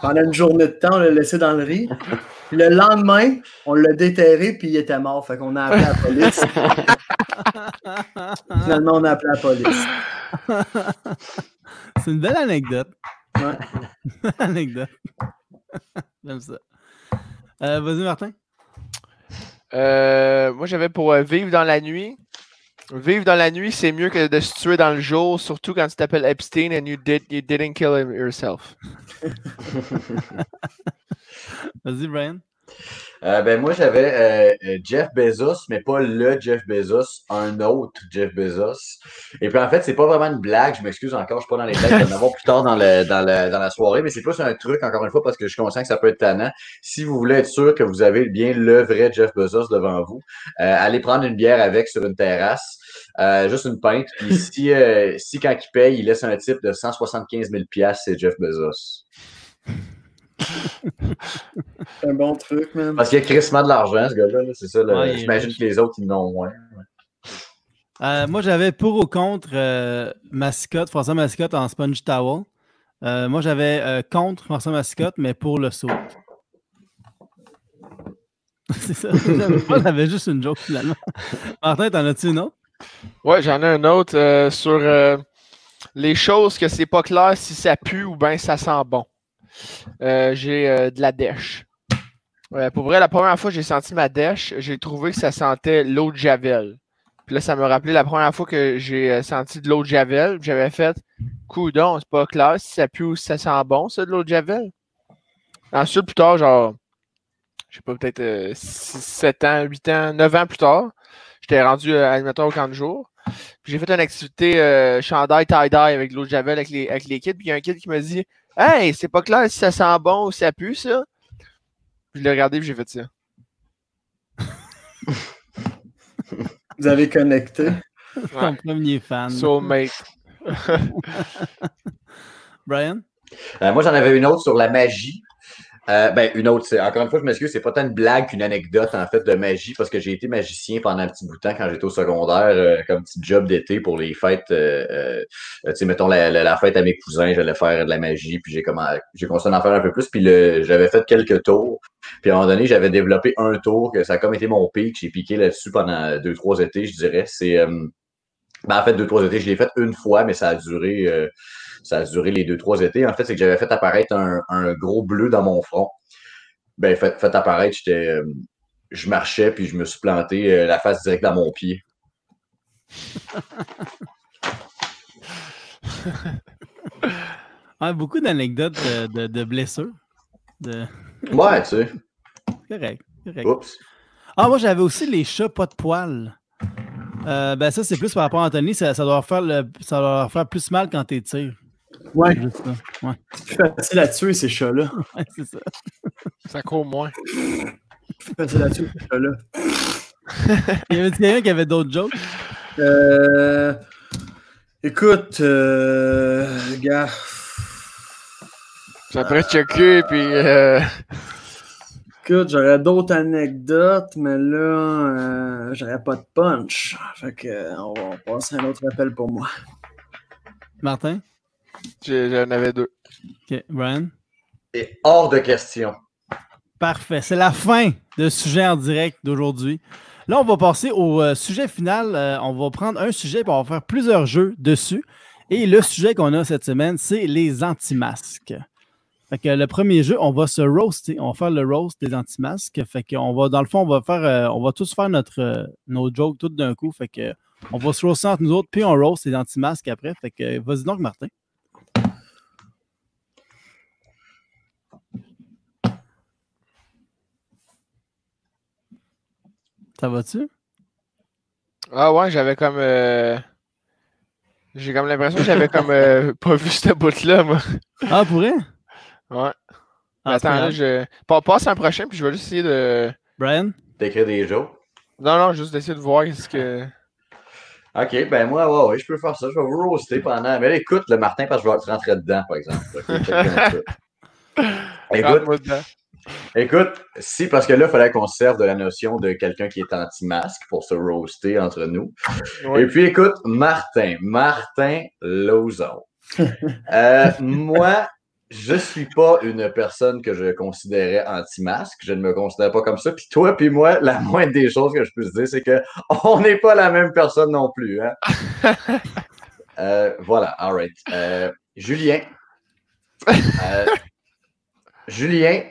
Pendant une journée de temps, on l'a laissé dans le riz. Puis <laughs> le lendemain, on l'a déterré, puis il était mort. Fait qu'on a appelé la police. <laughs> Finalement, on a appelé la police. <laughs> C'est une belle anecdote. Ouais. anecdote. J'aime ça. Euh, Vas-y, Martin. Euh, moi, j'avais pour euh, vivre dans la nuit. Vivre dans la nuit, c'est mieux que de se tuer dans le jour, surtout quand tu t'appelles Epstein and you, did, you didn't kill yourself. <laughs> Vas-y, Brian. Euh, ben moi, j'avais euh, Jeff Bezos, mais pas le Jeff Bezos, un autre Jeff Bezos. Et puis en fait, c'est pas vraiment une blague, je m'excuse encore, je suis pas dans les blagues, je vais <laughs> en avoir plus tard dans, le, dans, le, dans la soirée, mais c'est plus un truc, encore une fois, parce que je suis conscient que ça peut être tannant. Si vous voulez être sûr que vous avez bien le vrai Jeff Bezos devant vous, euh, allez prendre une bière avec sur une terrasse, juste une pinte, puis si, si quand il paye, il laisse un type de 175 000 c'est Jeff Bezos. C'est un bon truc, man. Parce qu'il y a crissement de l'argent, ce gars-là, là, c'est ça. Ouais, J'imagine que les autres, ils n'ont moins. Euh, moi, j'avais pour ou contre euh, Mascotte, François Mascotte en Sponge Towel. Euh, moi, j'avais euh, contre François Mascotte, mais pour le saut. <laughs> C'est ça. J'avais pas, j'avais juste une joke finalement. <laughs> Martin, t'en as-tu une autre? Ouais, j'en ai un autre euh, sur euh, les choses que c'est pas clair si ça pue ou bien ça sent bon. Euh, j'ai euh, de la dèche. Ouais, pour vrai, la première fois que j'ai senti ma dèche, j'ai trouvé que ça sentait l'eau de Javel. Puis là, ça me rappelait la première fois que j'ai euh, senti de l'eau de Javel. J'avais fait, coudon, c'est pas clair si ça pue ou si ça sent bon, ça, de l'eau de Javel. Ensuite, plus tard, genre, je sais pas, peut-être 7 ans, 8 ans, 9 ans plus tard, j'étais rendu euh, animateur au camp de jour. Puis j'ai fait une activité euh, chandail tie-dye avec de l'eau de Javel avec les, avec les kids. Puis il y a un kid qui me dit Hey, c'est pas clair si ça sent bon ou si ça pue, ça. Puis je l'ai regardé puis j'ai fait ça. <laughs> Vous avez connecté. Ton premier fan. Soulmate. <laughs> Brian? Euh, moi, j'en avais une autre sur la magie. Euh, ben, une autre, c'est, encore une fois, je m'excuse, c'est pas tant une blague qu'une anecdote, en fait, de magie, parce que j'ai été magicien pendant un petit bout de temps quand j'étais au secondaire, euh, comme petit job d'été pour les fêtes, euh, tu sais, mettons, la, la- fête à mes cousins, j'allais faire de la magie, puis j'ai commencé à en faire un peu plus, puis j'avais fait quelques tours, puis à un moment donné, j'avais développé un tour, que ça a comme été mon pic, j'ai piqué là-dessus pendant deux, trois étés, je dirais, c'est, ben, en fait, deux, trois étés, je l'ai fait une fois, mais ça a duré, ça a duré les deux, trois étés. En fait, c'est que j'avais fait apparaître un, un gros bleu dans mon front. Ben, fait, fait apparaître, j'étais, euh, je marchais, puis je me suis planté euh, la face direct dans mon pied. <laughs> Beaucoup d'anecdotes de, de, de blessures. De... Ouais, tu sais. Correct. correct. Oups. Ah, moi, j'avais aussi les chats pas de poils. Euh, ben, ça, c'est plus par rapport à Anthony. Ça, ça doit leur faire, le- ça doit faire plus mal quand t'es tires. Ouais. Ouais, c'est plus facile à tuer ces chats-là. <laughs> ouais, c'est ça. Ça court moins. Plus facile à tuer ces chats-là. <laughs> Il y avait quelqu'un qui avait d'autres jokes? Euh, écoute, euh, gars. Ça pourrait checker, puis. euh, Écoute, j'aurais d'autres anecdotes, mais là, euh, j'aurais pas de punch. Fait que, euh, on va passer à un autre appel pour moi. Martin? J'en avais deux. OK. Brian? Et hors de question. Parfait. C'est la fin de sujet en direct d'aujourd'hui. Là, on va passer au euh, sujet final. Euh, on va prendre un sujet et on va faire plusieurs jeux dessus. Et le sujet qu'on a cette semaine, c'est les anti-masques. Fait que le premier jeu, on va se roaster. On va faire le roast des anti-masques. Fait qu'on va, dans le fond, on va faire, euh, on va tous faire notre, euh, nos jokes tout d'un coup. Fait que on va se roaster entre nous autres, puis on roast les anti-masques après. Fait que vas-y donc, Martin. Ça va-tu? Ah ouais, j'avais comme. euh, J'ai comme l'impression que j'avais <laughs> comme euh, pas vu cette bout-là, moi. Ah, pour vrai? Ouais. Ah, Attends, là, je. Pa- Passe un prochain, puis je vais juste essayer de. Brian? D'écrire des jokes? Non, non, juste d'essayer de voir ce que. <laughs> OK, ben moi, ouais, ouais, je peux faire ça. Je vais vous roaster pendant. Mais écoute, le Martin, parce que je vais te rentrer dedans, par exemple. <laughs> Écoute. Écoute, si, parce que là, il fallait qu'on se serve de la notion de quelqu'un qui est anti-masque pour se roaster entre nous. Et puis, écoute, Martin, Martin Lozon. <laughs> Euh, moi, je suis pas une personne que je considérais anti-masque. Je ne me considère pas comme ça. Puis toi, puis moi, la <laughs> moindre des choses que je peux se dire, c'est que on n'est pas la même personne non plus. Hein? <laughs> Euh, voilà, all right. Euh, Julien. Julien.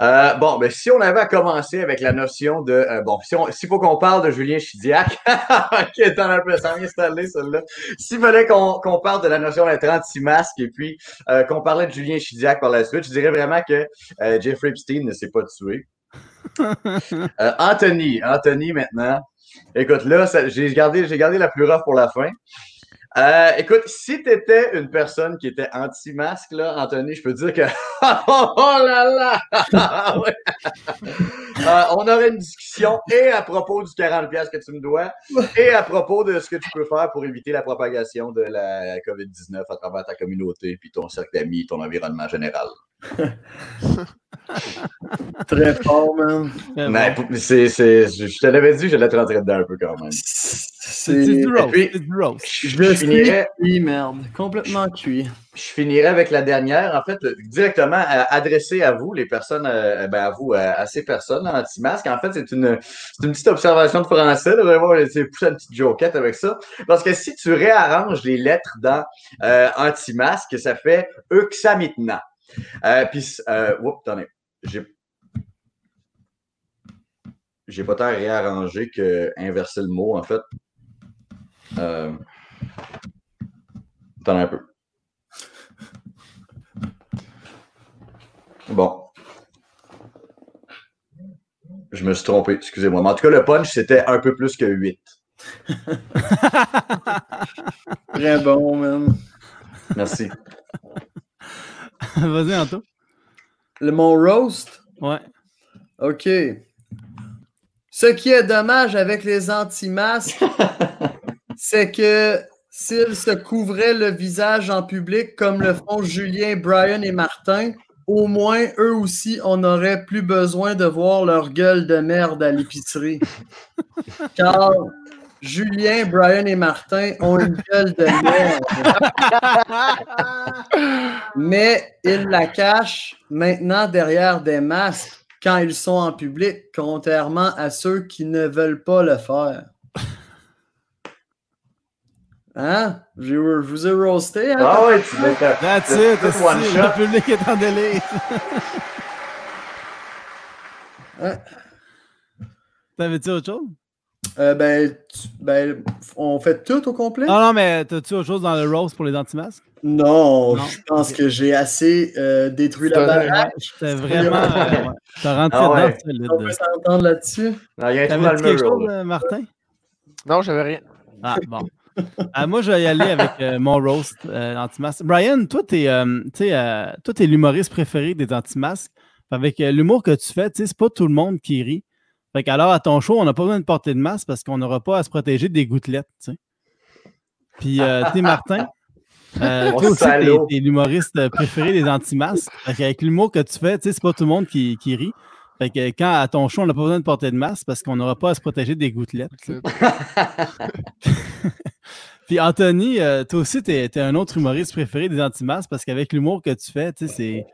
Euh, bon, ben, si on avait à commencer avec la notion de. euh, bon, si s'il faut qu'on parle de Julien Chidiac, <laughs> qui est ça vient installé, celle-là. S'il fallait qu'on parle de la notion d'être anti-masque et puis euh, qu'on parlait de Julien Chidiac par la suite, je dirais vraiment que Jeffrey Epstein ne s'est pas tué. <laughs> Anthony, Anthony maintenant. Écoute, là, j'ai gardé, gardé la plus rough pour la fin. Euh, écoute, si tu étais une personne qui était anti-masque, là, Anthony, je peux te dire que. <laughs> oh là là! Ouais. Euh, on aurait une discussion et à propos du 40$ que tu me dois et à propos de ce que tu peux faire pour éviter la propagation de la COVID-19 à travers ta communauté, puis ton cercle d'amis, ton environnement général. <laughs> Très fort, man. Mais bon. pour- c'est, c'est, je je te l'avais dit, je l'ai rentrer dedans un peu quand même. C'est C'est. du roast. puis- C'est du roast. Je, Je je suis finirais, cuit, merde. Complètement cuit. je finirais avec la dernière, en fait, directement euh, adressée à vous, les personnes, euh, ben à vous, euh, à ces personnes anti-masque. En fait, c'est une, petite observation de français. Là, vraiment, j'ai poussé une petite joquette avec ça. Parce que si tu réarranges les lettres dans euh, anti-masque, ça fait Euxamitna. Euh, Puis, euh, oups, attendez, j'ai j'ai pas tant réarrangé que inverser le mot, en fait. Euh... Attends un peu. Bon. Je me suis trompé, excusez-moi. Mais en tout cas, le punch, c'était un peu plus que 8. <laughs> Très bon, man. Merci. <laughs> Vas-y, Anto. Le mon roast? Ouais. OK. Ce qui est dommage avec les anti-masques, <laughs> c'est que s'ils se couvraient le visage en public comme le font Julien, Brian et Martin, au moins eux aussi, on n'aurait plus besoin de voir leur gueule de merde à l'épicerie. <laughs> Car Julien, Brian et Martin ont une gueule de merde. Mais ils la cachent maintenant derrière des masques quand ils sont en public, contrairement à ceux qui ne veulent pas le faire. Hein? Je, je vous ai roasté. Hein? Ah ouais, tu l'as That's it, le esti, one le public est en délire. Ouais. T'avais-tu autre chose? Euh, ben, tu- ben, on fait tout au complet? Non, non, mais t'as-tu autre chose dans le roast pour les anti-masques? Non, Non. je pense que j'ai assez euh, détruit la baraque. C'était vraiment. euh, ouais. T'as rentré Ah dedans, ouais. solide. On peut s'entendre là-dessus. Non, il y a un trou dans T'avais-tu le quelque chose, euh, Martin? Non, j'avais rien. Ah, bon. Ah, moi, je vais y aller avec euh, mon roast euh, anti-masque. Brian, toi, t'es euh, tu t'es l'humoriste préféré des anti-masques. Avec l'humour que tu fais, tu sais, c'est pas tout le monde qui rit. Fait qu'alors, à ton show, on n'a pas besoin de porter de masque parce qu'on n'aura pas à se protéger des gouttelettes. Puis, tu Martin, euh, <laughs> toi aussi, t'es, l'humoriste préféré des anti-masques. Qu'avec l'humour que tu fais, tu sais, c'est pas tout le monde qui, qui rit. Fait que quand à ton show, on n'a pas besoin de porter de masque parce qu'on n'aura pas à se protéger des gouttelettes. <laughs> Puis Anthony, euh, toi aussi, tu es, un autre humoriste préféré des anti-masques parce qu'avec l'humour que tu fais, c'est,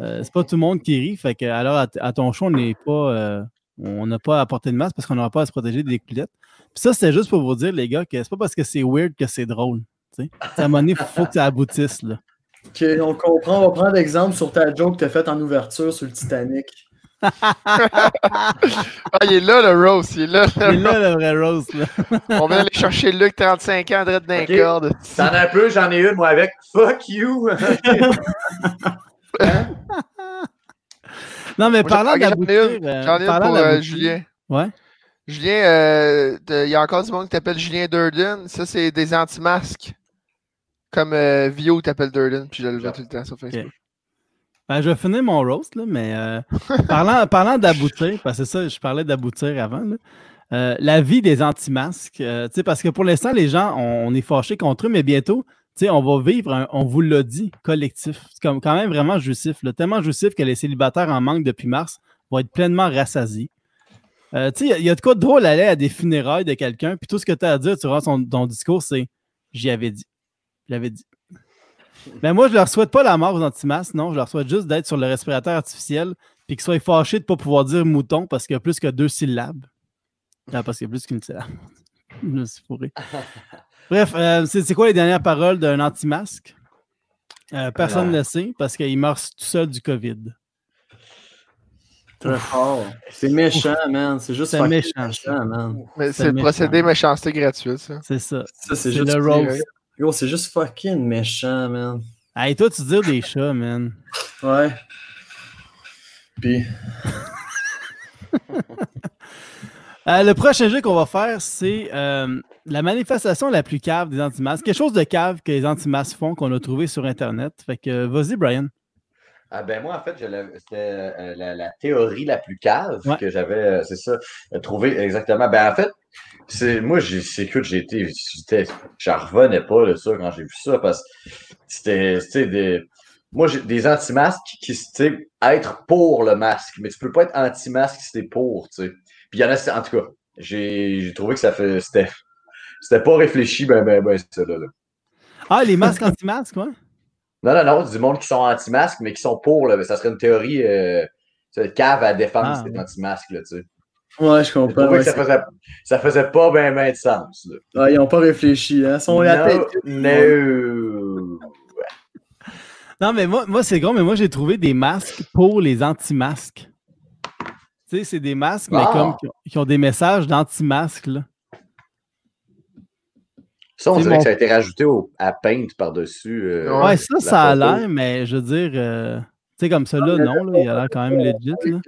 euh, c'est pas tout le monde qui rit. Fait que alors à, ton show, on n'est pas. euh, on n'a pas à porter de masque parce qu'on n'aura pas à se protéger des coulettes. Puis ça, c'était juste pour vous dire, les gars, que c'est pas parce que c'est weird que c'est drôle. tu sais. À un moment donné, il faut que ça aboutisse. Là. Ok, on comprend. On va prendre exemple sur ta joke que tu as faite en ouverture sur le Titanic. Ah, il est là, le Rose. Il est là. Le vrai. Là. On vient aller chercher Luc, 35 ans, direct dans les Ok. cordes. T'en as un peu, j'en ai une, moi, avec Fuck you. <laughs> Non, mais Moi, parlant j'en- j'en ai d'aboutir. une. euh, J'en ai une parlant pour euh, Julien. Ouais. Julien, euh, il y a encore du monde qui t'appelle Julien Durden. Ça, c'est des anti-masques. Comme euh, Vio t'appelle Durden, puis je le vois tout le temps sur Facebook. Ben, je vais finir mon roast, là, mais euh, parlant, <laughs> parlant d'aboutir, parce que c'est ça, je parlais d'aboutir avant, là, euh, la vie des anti-masques, euh, tu sais, parce que pour l'instant, les gens, on, on est fâchés contre eux, mais bientôt, tu sais, on va vivre, un- on vous l'a dit, collectif. C'est comme, quand même vraiment jouissif, là, tellement jouissif que les célibataires en manque depuis mars vont être pleinement rassasiés. Euh, tu sais, il y a- il y, a de quoi de drôle aller à des funérailles de quelqu'un, puis tout ce que tu as à dire durant son, ton discours, c'est J'y avais dit. Je l'avais dit. Mais <laughs> moi, je leur souhaite pas la mort aux anti-masques, non. Je leur souhaite juste d'être sur le respirateur artificiel puis qu'ils soient fâchés de ne pas pouvoir dire mouton parce qu'il y a plus que deux syllabes. Ah, parce qu'il y a plus qu'une syllabe. <laughs> je me suis fourré. <laughs> Bref, euh, c'est quoi les dernières paroles d'un anti-masque? Euh, personne ne le sait parce qu'il meurt tout seul du COVID. Très fort. C'est méchant, man. C'est juste C'est fucking méchant. man. Mais C'est le méchant. procédé méchanceté gratuite, ça. C'est ça. Ça, c'est le roast. Yo, c'est juste fucking méchant, man. Hey, toi, tu dis des chats, man. Ouais. Puis, <laughs> Euh, le prochain jeu qu'on va faire, c'est euh, la manifestation la plus cave des anti-masques. Quelque chose de cave que les anti-masques font qu'on a trouvé sur Internet. Fait que euh, vas-y, Brian. Ah ben moi, en fait, c'était euh, la, la théorie la plus cave Ouais. que j'avais, euh, c'est ça, euh, trouvé exactement. Ben en fait, c'est moi, j'ai, c'est écoute, j'ai été, j'en revenais pas de ça quand j'ai vu ça parce que c'était, des, moi, j'ai des anti-masques qui, tu être pour le masque, mais tu peux pas être anti-masque si t'es pour, tu sais. Puis il y en a, en tout cas, j'ai, trouvé que ça fait, c'était, c'était pas réfléchi, ben, ben, ben, ça, là, là. Ah, les masques anti-masques, ouais? Non, non, non, du monde qui sont anti-masques, mais qui sont pour, là, ça serait une théorie, euh, cave à défendre Ah, ouais. anti-masque, là, tu sais. ouais, je comprends. trouvé ouais, que ça faisait, ça faisait pas bien ben de sens, là. Ouais, ils n'ont pas réfléchi. Hein. Ils sont la tête. no. Non, mais moi, moi c'est gros, mais moi, j'ai trouvé des masques pour les anti-masques. Tu sais, c'est des masques, mais Ah. comme qui ont, qui ont des messages d'anti-masques, là. Ça, on dirait mon- que ça a été rajouté au, à Paint par-dessus. euh, Ouais, ça, la ça a l'air, mais je veux dire, euh, tu sais, comme ça, là, non, là, il a l'air quand même legit, là.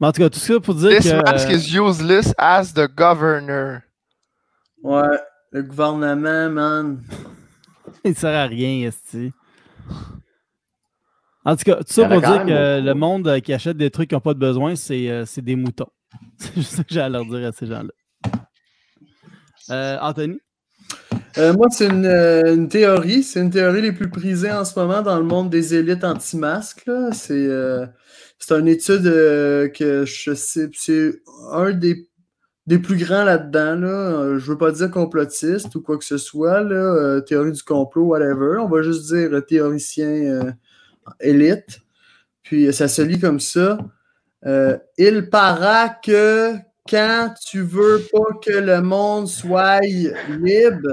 Mais en tout cas, tout ça pour dire This que... mask euh, is useless as the governor. Ouais, le gouvernement, man. <laughs> Il sert à rien, esti. En tout cas, tout ça pour dire que beaucoup. le monde euh, qui achète des trucs qui n'ont pas de besoin, c'est euh, c'est des moutons. C'est juste ça que j'ai à leur dire à ces gens-là. Euh, Anthony? Euh, moi, c'est une, euh, une théorie. C'est une théorie les plus prisées en ce moment dans le monde des élites anti-masques. C'est une étude que je sais, c'est un des, des plus grands là-dedans. Là. Je veux pas dire complotiste ou quoi que ce soit, théorie du complot, whatever. On va juste dire théoricien élite. Puis ça se lit comme ça. Euh, il paraît que quand tu veux pas que le monde soit libre,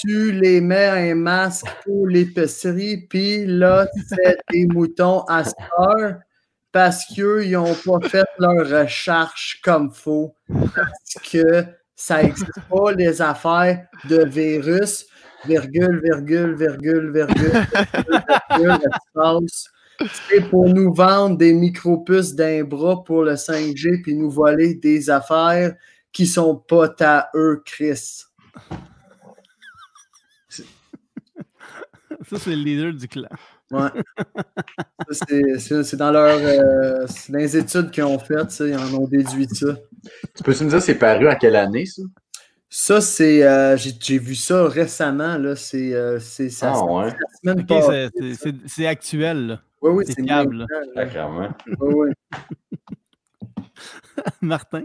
tu les mets un masque pour l'épicerie, puis là, fais des moutons à heure parce qu'ils n'ont pas fait leur recherche comme faut. Parce que ça n'existe pas les affaires de virus, virgule, virgule, virgule, virgule. C'est pour nous vendre des micropuces d'un bras pour le 5G puis nous voler des affaires qui sont pas à eux, Chris. Ça, c'est le leader du clan. Ouais. Ça, c'est- dans leur euh, dans les études qu'ils ont faites, ils en ont déduit ça. Tu peux-tu me dire c'est paru à quelle année, ça? Ça, c'est. euh, J'ai j'ai vu ça récemment, là. C'est. euh, c'est ça. Ah ouais. c'est actuel. là. Oui, oui, c'est fiable, là. clairement. Oui, oui. <laughs> Martin?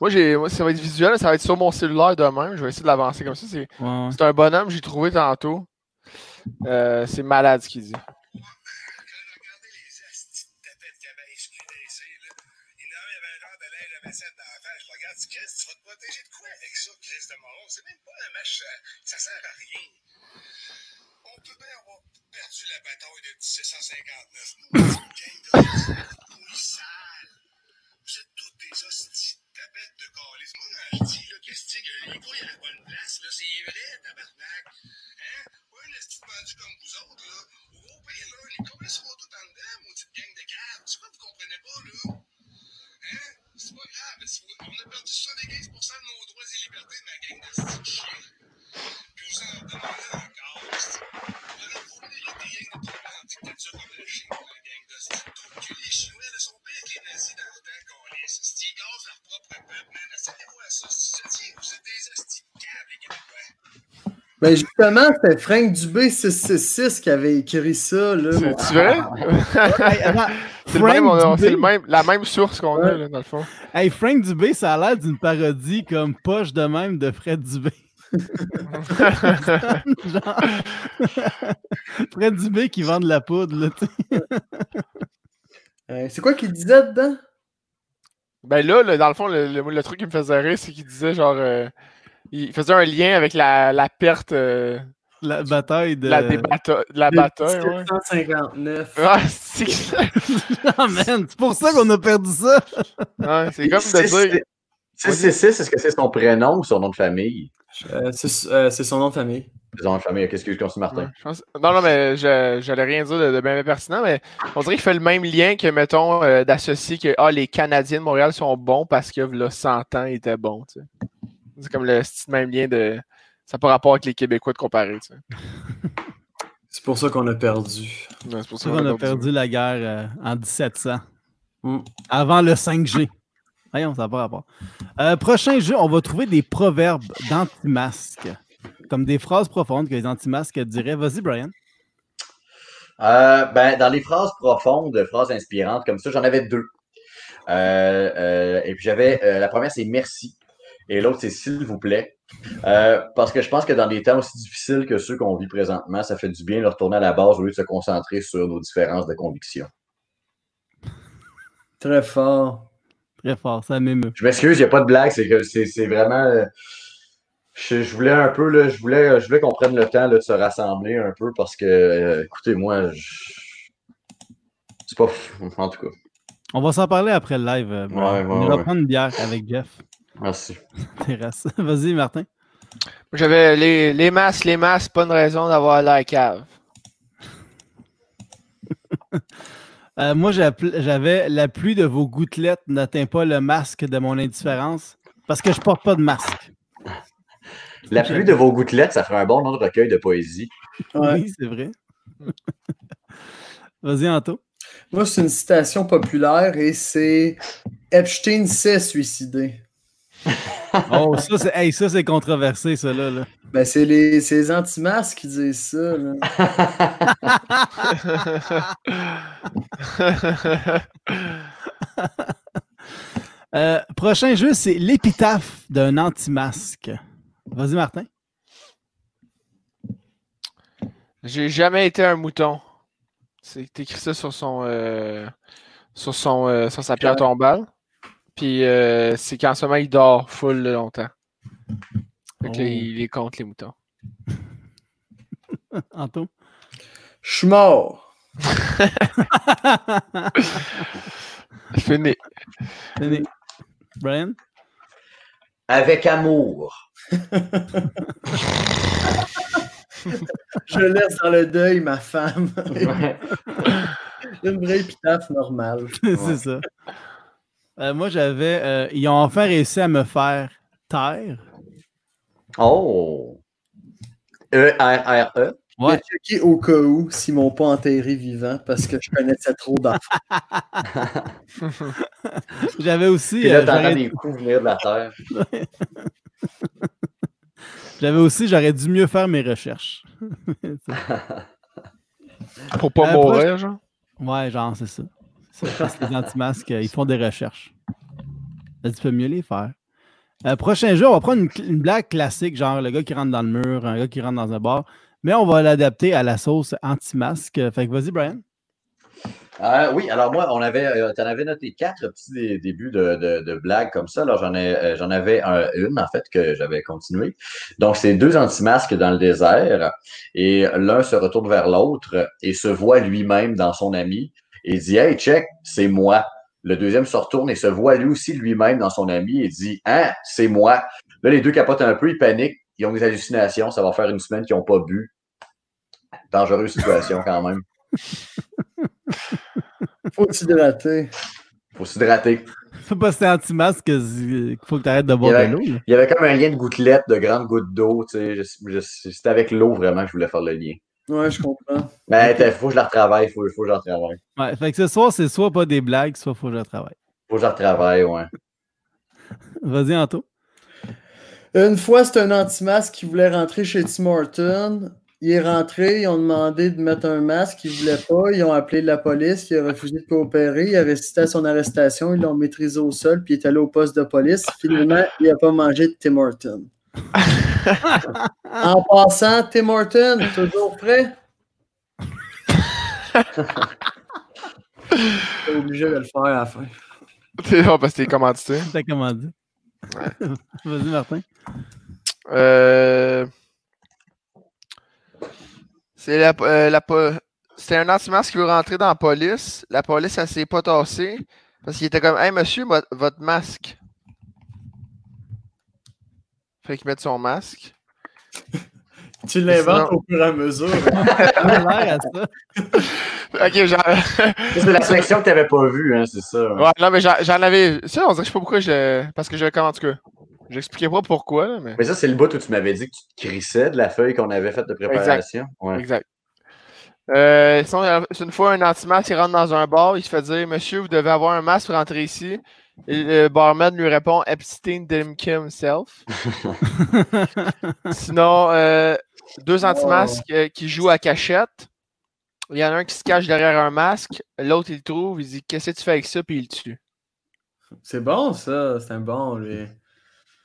Moi, j'ai, moi, ça va être visuel, ça va être sur mon cellulaire demain. Je vais essayer de l'avancer comme ça. C'est, Ouais, c'est un bonhomme que j'ai trouvé tantôt. Euh, c'est malade ce qu'il dit. Regarde, Chris, tu vas te protéger de quoi avec ça, Chris de Moron? C'est même pas un match, ça, ça sert à rien. 759 mots. Oui, sale. Vous êtes toutes des hosties de tapettes de calice. Moi, je dis, là, qu'est-ce que les gars, il n'y avait pas une place, là, c'est vrai, tabarnak. Hein? Pas un esti vendu comme vous autres, là. Au pire, là, les copains seront tous en dedans, mon petite gang de cartes. C'est quoi, vous comprenez pas, là? Hein? C'est pas grave, on a perdu 75% de nos droits et libertés, ma gang de chiens. Puis vous en demandez encore. Vous en ben justement, c'était Frank Dubé 666 qui avait écrit ça. Là. <laughs> C'est, c'est vrai? C'est, le même, la même source qu'on a, là, dans le fond. Hey, Frank Dubé, ça a l'air d'une parodie comme poche de même de Fred Dubé. Genre... Fred Dubé qui vend de la poudre, là. Euh, c'est quoi qu'il disait dedans? Ben là, là, dans le fond, le, le- le truc qui me faisait rire, c'est qu'il disait genre. euh, il faisait un lien avec la, la perte euh, La bataille de. la, des bata- de la De bataille. Ouais. 1759. Ah, c'est Ah, <laughs> man, c'est pour ça qu'on a perdu ça. ouais, c'est comme de dire. 666, est-ce que c'est son prénom ou son nom de famille? Euh, c'est euh, c'est son nom de famille. Son nom de famille, qu'est-ce que je continue, Martin? Ouais, je pense- Non, non, mais je- j'allais rien dire de, de bien pertinent, mais on dirait qu'il fait le même lien que, mettons, euh, d'associer que ah, les Canadiens de Montréal sont bons parce que là, 100 ans, ils étaient bons. tu sais. C'est comme le style même lien de. Ça n'a pas rapport avec les Québécois de comparer. tu sais. <laughs> C'est pour ça qu'on a perdu. Ouais, c'est pour ça qu'on a perdu la guerre euh, en 1700. Mm. Avant le 5G. Voyons, ça n'a pas rapport. Euh, prochain jeu, on va trouver des proverbes d'anti-masques. Comme des phrases profondes que les anti-masques diraient. Vas-y, Brian. Euh, ben, dans les phrases profondes, phrases inspirantes comme ça, j'en avais deux. Euh, euh, et puis j'avais euh, la première, c'est merci. Et l'autre, c'est s'il vous plaît. Euh, parce que je pense que dans des temps aussi difficiles que ceux qu'on vit présentement, ça fait du bien de retourner à la base au lieu de se concentrer sur nos différences de conviction. Très fort. Très fort, ça m'émeut. Je m'excuse, il n'y a pas de blague, c'est que c'est c'est vraiment. euh, je, je voulais un peu, là, je voulais, je voulais qu'on prenne le temps là, de se rassembler un peu parce que, euh, écoutez, moi, je- c'est pas. fou, En tout cas, On va s'en parler après le live. euh, Brian. Ouais, ouais, on ouais. prendre une bière avec Jeff. merci. <laughs> Terrasse. Vas-y, Martin. J'avais les, les masses, les masses, pas une raison d'avoir la cave. <laughs> Euh, moi, j'avais la pluie de vos gouttelettes n'atteint pas le masque de mon indifférence parce que je porte pas de masque. La pluie de vos gouttelettes, ça ferait un bon nom de recueil de poésie. Ouais. Oui, c'est vrai. <laughs> Vas-y, Anto. Moi, c'est une citation populaire et c'est Epstein s'est suicidé. <laughs> Oh, ça, c'est hey, ça, c'est controversé, ça, là. là. Ben, c'est les, c'est les anti-masques qui disent ça. là. <laughs> Euh, prochain jeu, c'est l'épitaphe d'un anti-masque. Vas-y, Martin. J'ai jamais été un mouton. C'est écrit ça sur son euh, sur son euh, sur sa pierre tombale. Puis euh, c'est qu'en ce moment il dort full longtemps. Fait que là, Oh. il est contre les moutons. <laughs> Anto? Je suis mort. <laughs> Fini. Tenez. Brian? Avec amour. Je laisse dans le deuil ma femme. Une vraie épitaphe normale. <laughs> c'est ça. Euh, moi, j'avais. euh, ils ont enfin réussi à me faire taire. Oh. E-R-R-E. Ouais. J'ai checké au cas où s'ils m'ont pas enterré vivant parce que je connaissais trop d'enfants. <laughs> J'avais aussi. Là, euh, des coups venir de la terre. <laughs> J'avais aussi, j'aurais dû mieux faire mes recherches. <laughs> Pour pas Euh, mourir, genre? Ouais, genre, c'est ça. Parce les anti-masques, euh, ils font des recherches. Tu peux mieux les faire. Euh, prochain jeu, on va prendre une, blague classique, genre le gars qui rentre dans le mur, un gars qui rentre dans un bar, mais on va l'adapter à la sauce anti-masque. Euh, Fait que vas-y, Brian. Oui, alors moi, on avait, euh, t'en avais noté quatre petits dé- débuts de, blagues comme ça. Alors j'en ai, j'en avais un- une en fait que j'avais continué. Donc c'est deux anti-masques dans le désert et l'un se retourne vers l'autre et se voit lui-même dans son ami et dit Hey check, c'est moi. Le deuxième se retourne et se voit lui aussi lui-même dans son ami et dit Hein, c'est moi. Là les deux capotent un peu, ils paniquent, ils ont des hallucinations. Ça va faire une semaine qu'ils n'ont pas bu. Dangereuse situation quand même. <laughs> Faut s'hydrater. Faut s'hydrater. C'est pas c'est anti-masque que- qu'il faut que tu arrêtes de boire Il de l'eau. Il y avait comme un lien de gouttelettes, de grandes gouttes d'eau. C'était avec l'eau vraiment que je voulais faire le lien. Ouais, je comprends. Mais il faut que je la retravaille, il faut, faut que je la retravaille. Ouais, fait que ce soir, c'est soit pas des blagues, soit faut que je travaille. faut que je la retravaille, ouais. <laughs> Vas-y, Anto. Une fois, c'est un anti-masque qui voulait rentrer chez Tim Horton. Il est rentré, ils ont demandé de mettre un masque, il ne voulait pas. Ils ont appelé la police, il a refusé de coopérer. Il a résisté à son arrestation, ils l'ont maîtrisé au sol, puis il est allé au poste de police. Finalement, il n'a pas mangé de Tim Horton. <laughs> en passant, Tim Horton, toujours prêt? <laughs> T'es obligé de le faire à la fin. C'est bon parce que t'es commandité. T'as commandé. Vas-y, Martin. Euh... C'est la, euh, la po- C'était un anti-masque qui veut rentrer dans la police. La police, elle s'est pas tassée. Parce qu'il était comme Hey monsieur, mo- votre masque. Fait qu'il met son masque. <laughs> Tu l'inventes Sinon- au fur et à mesure. <laughs> Ça a l'air à ça. <laughs> Ok, genre. C'est la section que tu n'avais pas vue, hein, c'est ça. ouais. ouais, non, mais j'en j'en avais. Ça, on dirait que je sais pas pourquoi je. Parce que j'avais comment en tout cas. J'expliquais pas pourquoi, là, mais. Mais ça, c'est le bout où tu m'avais dit que tu te crissais de la feuille qu'on avait faite de préparation. Ouais. Exact. Euh, euh, c'est une fois un anti-masque, il rentre dans un bar, il se fait dire Monsieur, vous devez avoir un masque pour rentrer ici. Et le barman lui répond Epstein didn't kill himself. <laughs> Sinon, euh, deux anti-masques euh, qui jouent à cachette. Il y en a un qui se cache derrière un masque, l'autre il le trouve, il dit Qu'est-ce que tu fais avec ça Puis il le tue. C'est bon, ça. C'est un bon, lui.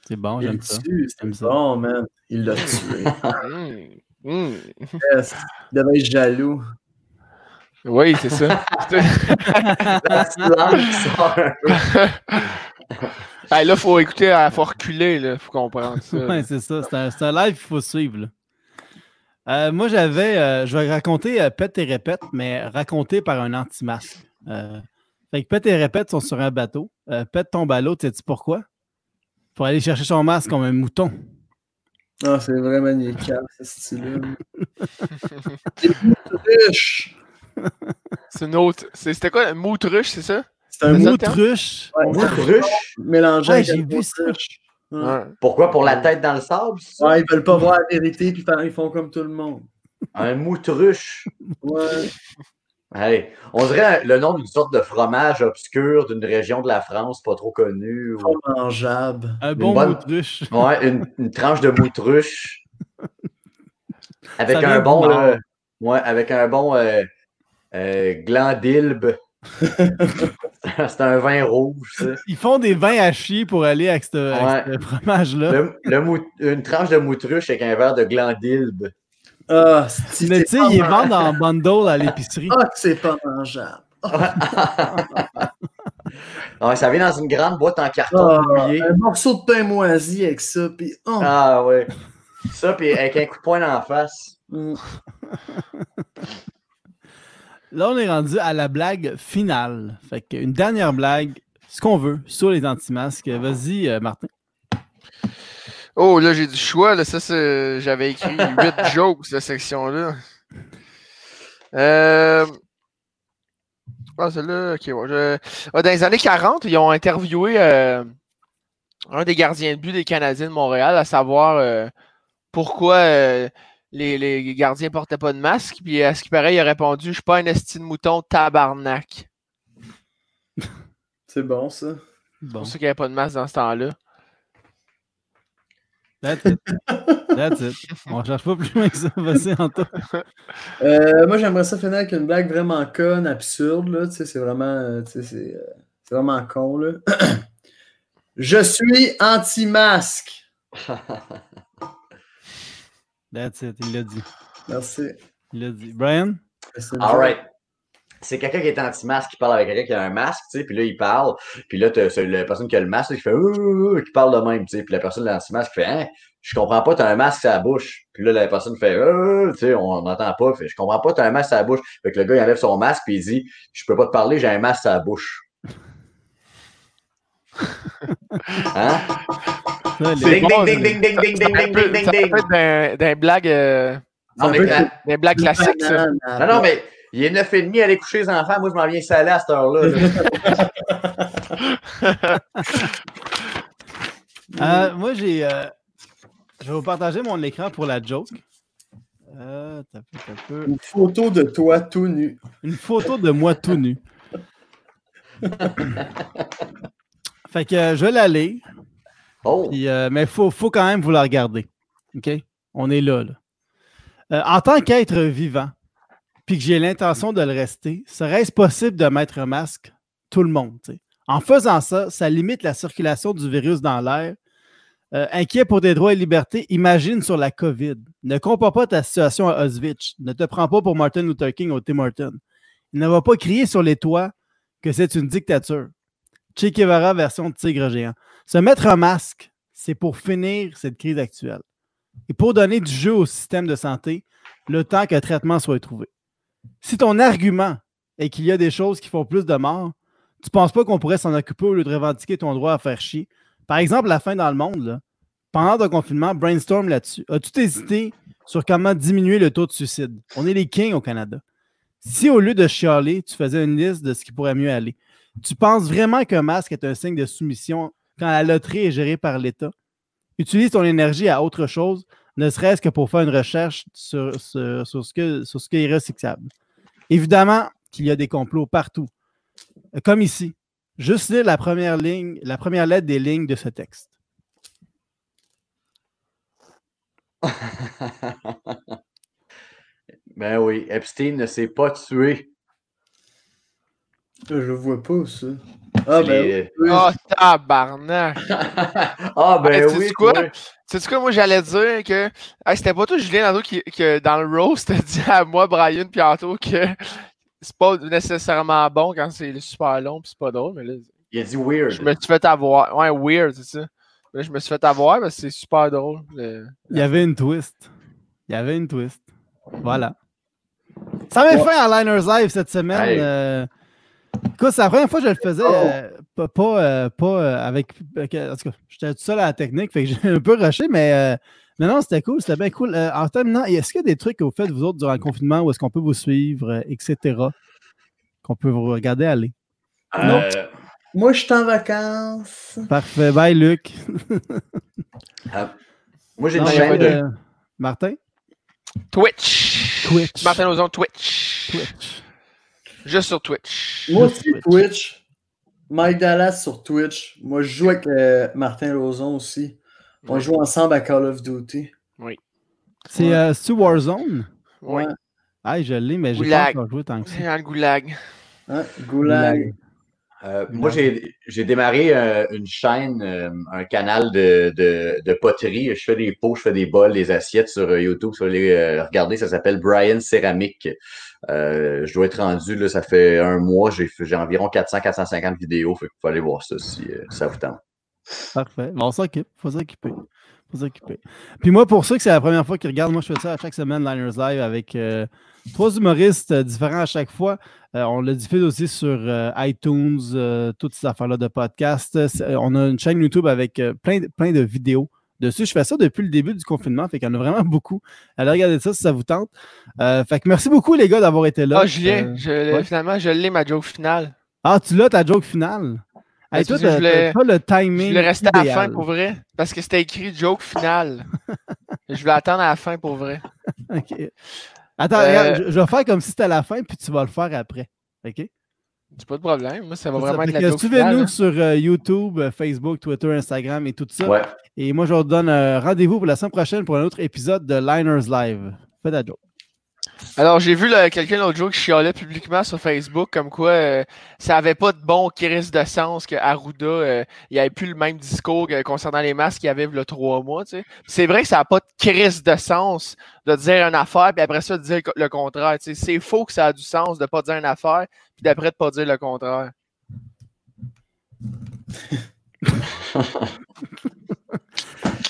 C'est bon, Il j'aime le ça. tue, c'est bon, man. Il l'a tué. <laughs> Mm. Mm. Yes. Il devait être jaloux. Oui, c'est ça. <laughs> Là, faut écouter, il faut reculer, là, faut comprendre ça. Ouais, c'est ça. C'est un, live qu'il faut suivre. là. Euh, moi, j'avais. euh, je vais raconter euh, Pète et Répète, mais raconté par un anti-masque. Euh, fait que Pète et Répète sont sur un bateau. Euh, Pète tombe à l'eau, sais-tu pourquoi? Pour aller chercher son masque comme un mouton. Ah, c'est vraiment nickel, ce style-là. <laughs> Riche. C'est une autre. C'était quoi, une moutruche, c'est ça? C'est un? Moutruche. ouais, Moutruche. mélangé Ouais, avec j'ai un vu ça. Ouais. Pourquoi? Pour la tête dans le sable? ça? Ouais, ils veulent pas voir la vérité, puis faire- ils font comme tout le monde. Un moutruche. Ouais. Allez, on dirait le nom d'une sorte de fromage obscur d'une région de la France pas trop connue. ou- mangeable. Un bon bonne- autruche. Ouais, une, une tranche de moutruche. Avec un bon. Là, ouais, avec un bon euh, euh, gland d'Ilbe. <laughs> C'est un vin rouge, ça. Ils font des vins à chier pour aller avec ce, avec Ouais. ce fromage-là. Le, le mou- une tranche de moutruche avec un verre de gland d'Ilbe. Ah, c'est Mais tu sais, ils vendent en bundle à l'épicerie. Ah, que c'est pas mangeable. Ouais, <laughs> ça vient dans une grande boîte en carton Ah, un morceau de pain moisi avec ça, puis oh, Ah ouais. Ça, puis avec un coup de poing en face. mm. <laughs> Là, on est rendu à la blague finale. Fait qu'une dernière blague, ce qu'on veut, sur les anti-masques. Vas-y, euh, Martin. Oh, là, j'ai du choix. Là. Ça, c'est... J'avais écrit 8 <laughs> jokes, cette section-là. Euh... Ah, celle-là, ok. ouais, je- Ah, dans les années 40, ils ont interviewé euh, un des gardiens de but des Canadiens de Montréal, à savoir euh, pourquoi les, les gardiens portaient pas de masque. Puis, à ce qui paraît, il a répondu Je suis pas un esti de mouton tabarnak. <laughs> c'est bon ça. C'est Bon, pour ça qu'il n'y avait pas de masque dans ce temps-là. that's it. That's it. On cherche pas plus loin que ça. Vas-y, Anto. <laughs> Euh, moi, j'aimerais ça finir avec une blague vraiment conne, absurde. Là. Tu sais, C'est vraiment, euh, tu sais, c'est, euh, c'est vraiment con. Là. <clears throat> Je suis anti-masque. <laughs> That's it. Il l'a dit. Merci. Il l'a dit. Brian? All right. C'est quelqu'un qui est anti-masque qui parle avec quelqu'un qui a un masque, tu sais, puis là, il parle, puis là, t'as c'est la personne qui a le masque qui fait Ouh, ouh, ouh qui parle de même, tu sais, puis la personne l'anti-masque fait Hein, je comprends pas, t'as un masque sur la bouche. Puis là, la personne fait Ouh, tu sais, on n'entend pas, fait je comprends pas, t'as un masque sur la bouche. Fait que le gars, il enlève son masque, puis il dit Je peux pas te parler, j'ai un masque sur la bouche. <laughs> Hein? Ça, les- C'est Ding, bon, ding, ding, ding, ding, ding, ding, ding, ding, ding, être d'un- blague, euh, Non, mais, la- des blagues classiques, ça. Non, non, mais il est 9h30, aller coucher les enfants. Moi, je m'en viens saler à cette heure-là. là. <laughs> Euh, moi, j'ai. euh, je vais vous partager mon écran pour la joke. Euh, t'as peu, t'as peu. Une photo de toi tout nu. Une photo de moi tout nu. <laughs> fait que euh, je vais la lire. Oh! Euh, mais il faut, faut quand même vous la regarder. OK? On est là. Euh, en tant qu'être vivant, puis que j'ai l'intention de le rester, serait-ce possible de mettre un masque? Tout le monde. En faisant ça, ça limite la circulation du virus dans l'air. Euh, inquiet pour tes droits et libertés, imagine sur la COVID. Ne compare pas ta situation à Auschwitz. Ne te prends pas pour Martin Luther King ou Tim Horton. Ne va pas crier sur les toits que c'est une dictature. Che Guevara version de tigre géant. Se mettre un masque, c'est pour finir cette crise actuelle et pour donner du jeu au système de santé le temps qu'un traitement soit trouvé. Si ton argument est qu'il y a des choses qui font plus de morts, tu ne penses pas qu'on pourrait s'en occuper au lieu de revendiquer ton droit à faire chier? Par exemple, la fin dans le monde, pendant ton confinement, brainstorm là-dessus. As-tu hésité sur comment diminuer le taux de suicide? On est les kings au Canada. Si au lieu de chialer, tu faisais une liste de ce qui pourrait mieux aller, tu penses vraiment qu'un masque est un signe de soumission quand la loterie est gérée par l'État? Utilise ton énergie à autre chose, ne serait-ce que pour faire une recherche sur, ce, qui est recyclable. Évidemment qu'il y a des complots partout, comme ici. Juste lire la première ligne, la première lettre des lignes de ce texte. <laughs> ben oui, Epstein ne s'est pas tué. Je le vois pas, ça. Ah, ben Les- oui. Oh, tabarnak! <laughs> ah, ben Hey, oui. quoi? toi. Sais-tu quoi, moi, j'allais dire que hey, c'était pas toi, Julien, Nando, qui, que dans le roast, <laughs> t'as dit à moi, Brian, puis Anto, que c'est pas nécessairement bon quand c'est super long, puis c'est pas drôle, mais là, Il a dit weird. je me suis fait avoir. Ouais, weird, c'est ça. Là, je me suis fait avoir parce que c'est super drôle. le- Il y avait une twist. Il y avait une twist. Voilà. Ça m'est fait en Liners Live cette semaine. Hey. euh, Écoute, c'est la première fois que je le faisais. Oh. euh, pas pas, euh, pas, euh, avec. avec- En tout cas, j'étais tout seul à la technique, fait que <laughs> j'ai un peu rushé, mais. euh, mais non, c'était cool, c'était bien cool. Euh, en terminant, est-ce qu'il y a des trucs que vous faites, vous autres, durant le confinement, où est-ce qu'on peut vous suivre, euh, etc., qu'on peut vous regarder aller? Euh, Moi, je suis en vacances. Parfait. Bye, Luc. <laughs> moi, j'ai une Non, chaîne. euh, Martin? Twitch! Twitch. Martin Ozon, Twitch! Twitch. Juste sur Twitch. Moi aussi, Twitch. Mike Dallas sur Twitch. Moi, je joue avec euh, Martin Lozon aussi. On Oui. joue ensemble à Call of Duty. C'est Ouais. euh, c'est Warzone? Oui. Ouais. Ah, je l'ai, mais j'ai pas encore joué tant que ça. C'est dans le goulag. Hein? Goulag. Euh, moi, j'ai j'ai démarré euh, une chaîne, euh, un canal de, de, de poterie. Je fais des pots, je fais des bols, des assiettes sur euh, YouTube. Si vous voulez euh, regarder, ça s'appelle Brian Céramique. Euh, je dois être rendu, là, ça fait un mois, j'ai environ 400-450 vidéos. Fait vous pouvez aller voir ça si euh, ça vous tente. Parfait. Bon, on s'occupe. Faut s'occuper. Faut s'occuper. Puis moi, pour ceux que c'est la première fois qu'ils regardent, moi, je fais ça à chaque semaine, Liners Live, avec euh, trois humoristes différents à chaque fois. On le diffuse aussi sur iTunes, toutes ces affaires-là de podcast. On a une chaîne YouTube avec plein de vidéos dessus. Je fais ça depuis le début du confinement, fait qu'il y en a vraiment <laughs> beaucoup. Allez regarder ça si ça vous tente. Euh, fait que merci beaucoup, les gars, d'avoir été là. Ah, Julien, Euh, je- ouais. finalement, je l'ai, ma joke finale. ah, tu l'as, ta joke finale? Hey, Ben, toi, je voulais- pas le Je timing. voulais rester à la fin pour vrai. Parce que c'était écrit joke finale. <laughs> je voulais attendre à la fin pour vrai. <laughs> OK. Attends, Euh, regarde, je, je vais faire comme si c'était à la fin, puis tu vas le faire après. OK? C'est pas de problème. Moi, ça va ça. vraiment Fait être. Suivez-nous sur euh, YouTube, euh, Facebook, Twitter, Instagram et tout ça? Ouais. Et moi, je vous donne un rendez-vous pour la semaine prochaine pour un autre épisode de Liners Live. Faites la joke. Alors, j'ai vu quelqu'un l'autre jour qui chialait publiquement sur Facebook comme quoi euh, ça avait pas de bon crise de sens que euh, il avait plus le même discours concernant les masques qu'il y avait a trois mois. tu sais. C'est vrai que ça n'a pas de crise de sens de dire une affaire puis après ça de dire le contraire. tu sais. C'est faux que ça a du sens de pas dire une affaire puis d'après de pas dire le contraire. <laughs>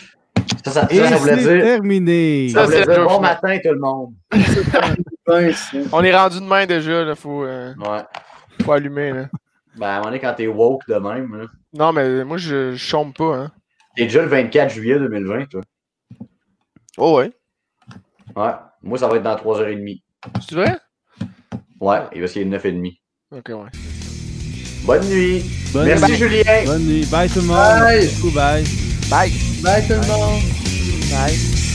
Ça, ça, Et ça, ça voulait c'est dire, terminé. ça Ça, voulait dire bon matin tout le monde. <laughs> On est rendu de main déjà, il faut, euh, Ouais. faut allumer. Là. Ben, à un moment donné, quand t'es woke de même, là. Non, mais moi je, je chôme pas. Hein. T'es déjà le 24 juillet 2020, toi. Oh ouais. Ouais. Moi, ça va être dans 3h30. C'est vrai? Ouais, et parce qu'il est 9h30. Ok, ouais. Bonne nuit. Bonne Merci, nuit. Julien. Bonne nuit. Bye tout le monde. Bye. Merci beaucoup. Bye. Bye. Bye tout le monde. Bye.